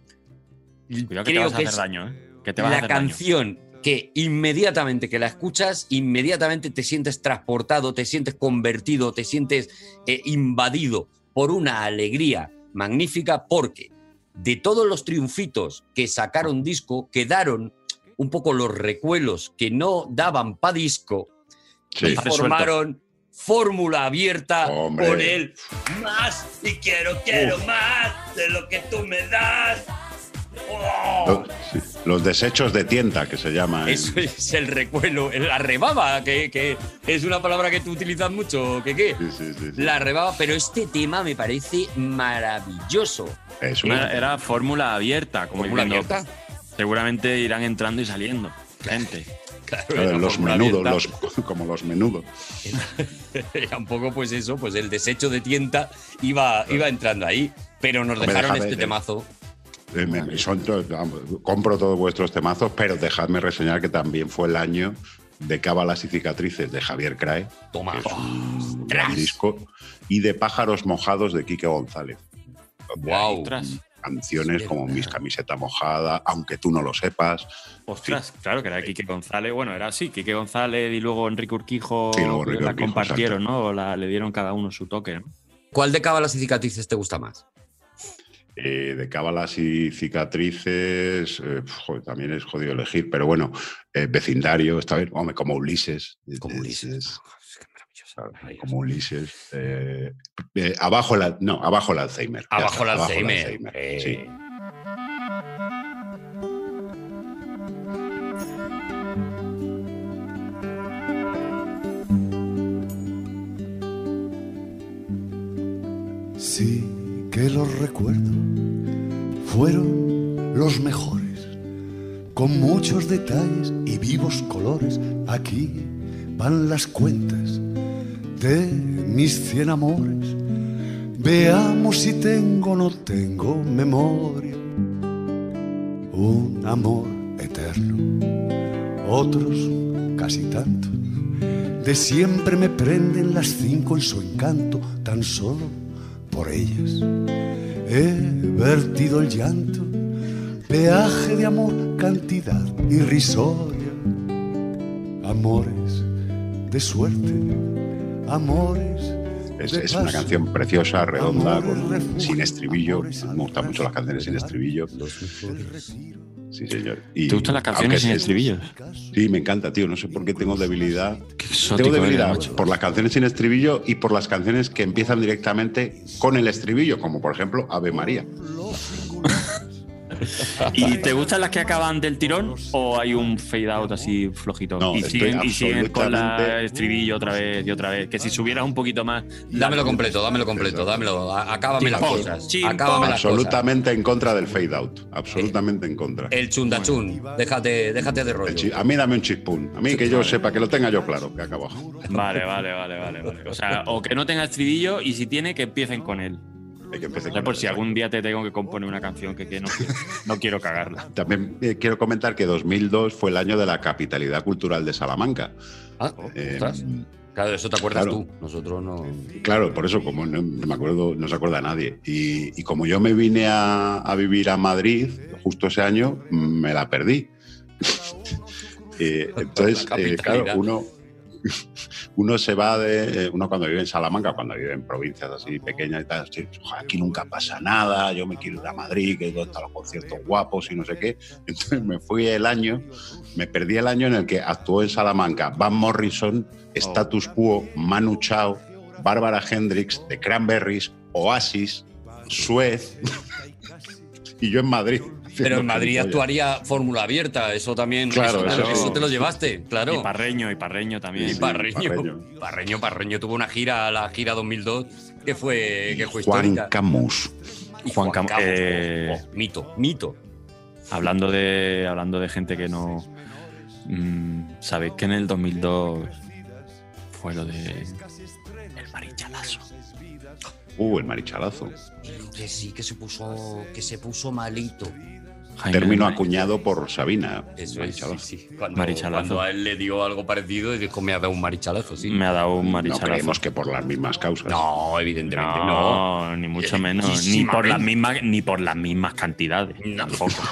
Cuidado que te creo vas a que hacer daño, ¿eh? Que te vas a la daño. canción que inmediatamente que la escuchas, inmediatamente te sientes transportado, te sientes convertido, te sientes eh, invadido por una alegría magnífica porque de todos los triunfitos que sacaron disco quedaron un poco los recuelos que no daban pa disco Sí. y formaron fórmula abierta Hombre. con el más y quiero, quiero Uf. más de lo que tú me das. ¡Oh! Los, sí, los desechos de tienda, que se llama. en- Eso es el recuelo, la rebaba, que, que es una palabra que tú utilizas mucho, que qué. La rebaba, pero este tema me parece maravilloso. Es Era, era fórmula abierta, como ¿Fórmula diciendo, abierta? Seguramente irán entrando y saliendo. Gente. [LAUGHS] Claro, los menudos, los, [LAUGHS] como los menudos. [LAUGHS] Era un poco pues eso, pues el desecho de tienta iba, iba entrando ahí, pero nos dejaron este de- temazo. Eh, me- me- son vamos, compro todos vuestros temazos, pero dejadme reseñar que también fue el año de Cábalas y Cicatrices de Javier Crae, Toma. que es un gran disco, y de Pájaros Mojados de Quique González. Ostras. Canciones como Mis camiseta mojada, aunque tú no lo sepas. Ostras, claro que era Quique González. Bueno, era así, Quique González y luego Enrique Urquijo Sí, luego Enrique la Urquijo, compartieron, ¿no? La, le dieron cada uno su toque, ¿no? ¿Cuál de cábalas y cicatrices te gusta más? Eh, de cábalas y cicatrices, eh, joder, también es jodido elegir, pero bueno, eh, vecindario, está bien, hombre, como Ulises. Como Ulises. Como Ulises. eh, eh, abajo, el, no, abajo el Alzheimer. Abajo el Alzheimer. eh. sí. Sí los recuerdo, fueron los mejores, con muchos detalles y vivos colores. Aquí van las cuentas de mis cien amores. Veamos si tengo o no tengo memoria. Un amor eterno, otros casi tanto. De siempre me prenden las cinco en su encanto, tan solo por ellas he vertido el llanto, peaje de amor, cantidad irrisoria, amores de suerte, amores. Es, es una canción preciosa, redonda, con- sin estribillo. Me gustan mucho las canciones sin estribillo. Sí, señor. Y ¿Te gustan las canciones sin es- estribillos? Sí, me encanta, tío. No sé por qué tengo debilidad. Tengo debilidad por las canciones sin estribillo y por las canciones que empiezan directamente con el estribillo, como por ejemplo Ave María. [LAUGHS] [LAUGHS] ¿Y te gustan las que acaban del tirón o hay un fade out así flojito? No, y, siguen, y siguen con la estribillo otra vez y otra vez. Que si subieras un poquito más. Dámelo completo, dámelo completo, dámelo. Acábame las cosas. chimpón. Acábame las cosas. Absolutamente en contra del fade out. Absolutamente en contra. El chundachun. Déjate, déjate de rollo. A mí dame un chispún. A mí que yo sepa, que lo tenga yo claro, que acabo. Vale, vale, vale, vale, vale. O sea, o que no tenga estribillo y si tiene, que empiecen con él. Que con por si algún día te tengo que componer una canción que, que no, quiero, no quiero cagarla. [LAUGHS] También eh, quiero comentar que 2002 fue el año de la capitalidad cultural de Salamanca. Ah, Eh, ostras. Claro, eso te acuerdas Claro. tú. Nosotros no. Claro, por eso, como no, no me acuerdo, no se acuerda nadie. Y, y como yo me vine a, a vivir a Madrid justo ese año, me la perdí. [LAUGHS] Eh, entonces, eh, claro, uno, [LAUGHS] uno se va de. eh, Uno cuando vive en Salamanca, cuando vive en provincias así pequeñas y tal, sí, "Joder, aquí nunca pasa nada, yo me quiero ir a Madrid, que donde están los conciertos guapos y no sé qué. [LAUGHS] Entonces me fui el año, me perdí el año en el que actuó en Salamanca Van Morrison, Status Quo, Manu Chao, Bárbara Hendricks, The Cranberries, Oasis, Suez [LAUGHS] y yo en Madrid. Pero en Madrid actuaría Fórmula Abierta, eso también. Claro, eso, te- eso- eso te lo llevaste, claro. Y Parreño, y Parreño también. Y Parreño, Parreño, Parreño, tuvo una gira, la gira 2002, que fue, que fue Juan histórica. Camus. Y Juan Juan Cam- Camus, eh, oh, mito, mito. Hablando de, hablando de gente que no. mm, ¿Sabéis que en el 2002 fue lo de. El marichalazo? Uh, el marichalazo. Que sí, que se puso, que se puso malito. Jaime Término acuñado por Sabina. Eso es, marichalazo. sí, sí. Cuando, Marichalazo. cuando a él le dio algo parecido y dijo, me ha dado un marichalazo, sí. Me ha dado un No marichalazo. creemos que por las mismas causas. No, evidentemente no. No, ni mucho menos. Ni por las mismas, ni por las mismas cantidades. Tampoco. [LAUGHS]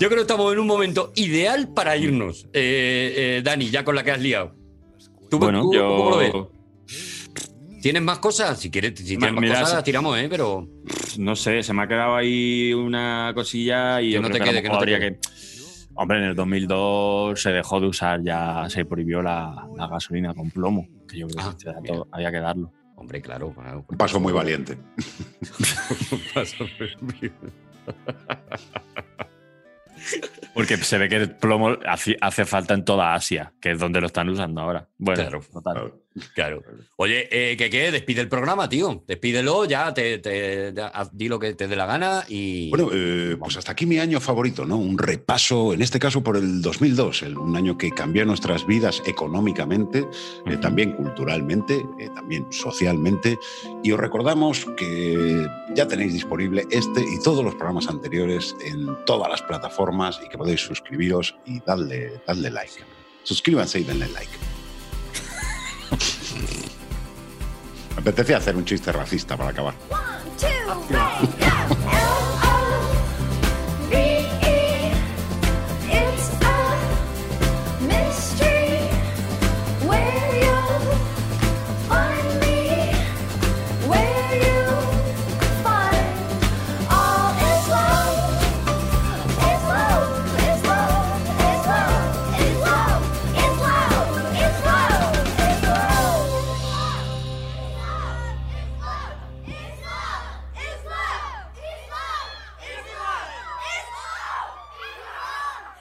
Yo creo que estamos en un momento ideal para irnos. Eh, eh, Dani, ya con la que has liado. ¿Tú, Bueno, tú yo- cómo lo ves? ¿Tienes más cosas? Si quieres, si tienes más Mira, cosas, las tiramos, ¿eh? Pero No sé, se me ha quedado ahí una cosilla y Que yo no creo te que quede, que no te habría que. Hombre, en el 2002 se dejó de usar ya, se prohibió la, la gasolina con plomo, que yo creo que este dato había que darlo. Hombre, claro. claro, Un paso muy valiente. [LAUGHS] Porque se ve que el plomo hace, hace falta en toda Asia, que es donde lo están usando ahora. Bueno, Claro. total. Claro. Oye, eh, ¿qué qué? Despide el programa, tío. Despídelo, ya, te, te- ya, di lo que te dé la gana y. Bueno, eh, pues hasta aquí mi año favorito, ¿no? Un repaso, en este caso por el 2002, el- un año que cambió nuestras vidas económicamente, eh, también culturalmente, eh, también socialmente. Y os recordamos que ya tenéis disponible este y todos los programas anteriores en todas las plataformas y que podéis suscribiros y darle, darle like. Suscríbanse y denle like. [LAUGHS] Me hacer un chiste racista para acabar.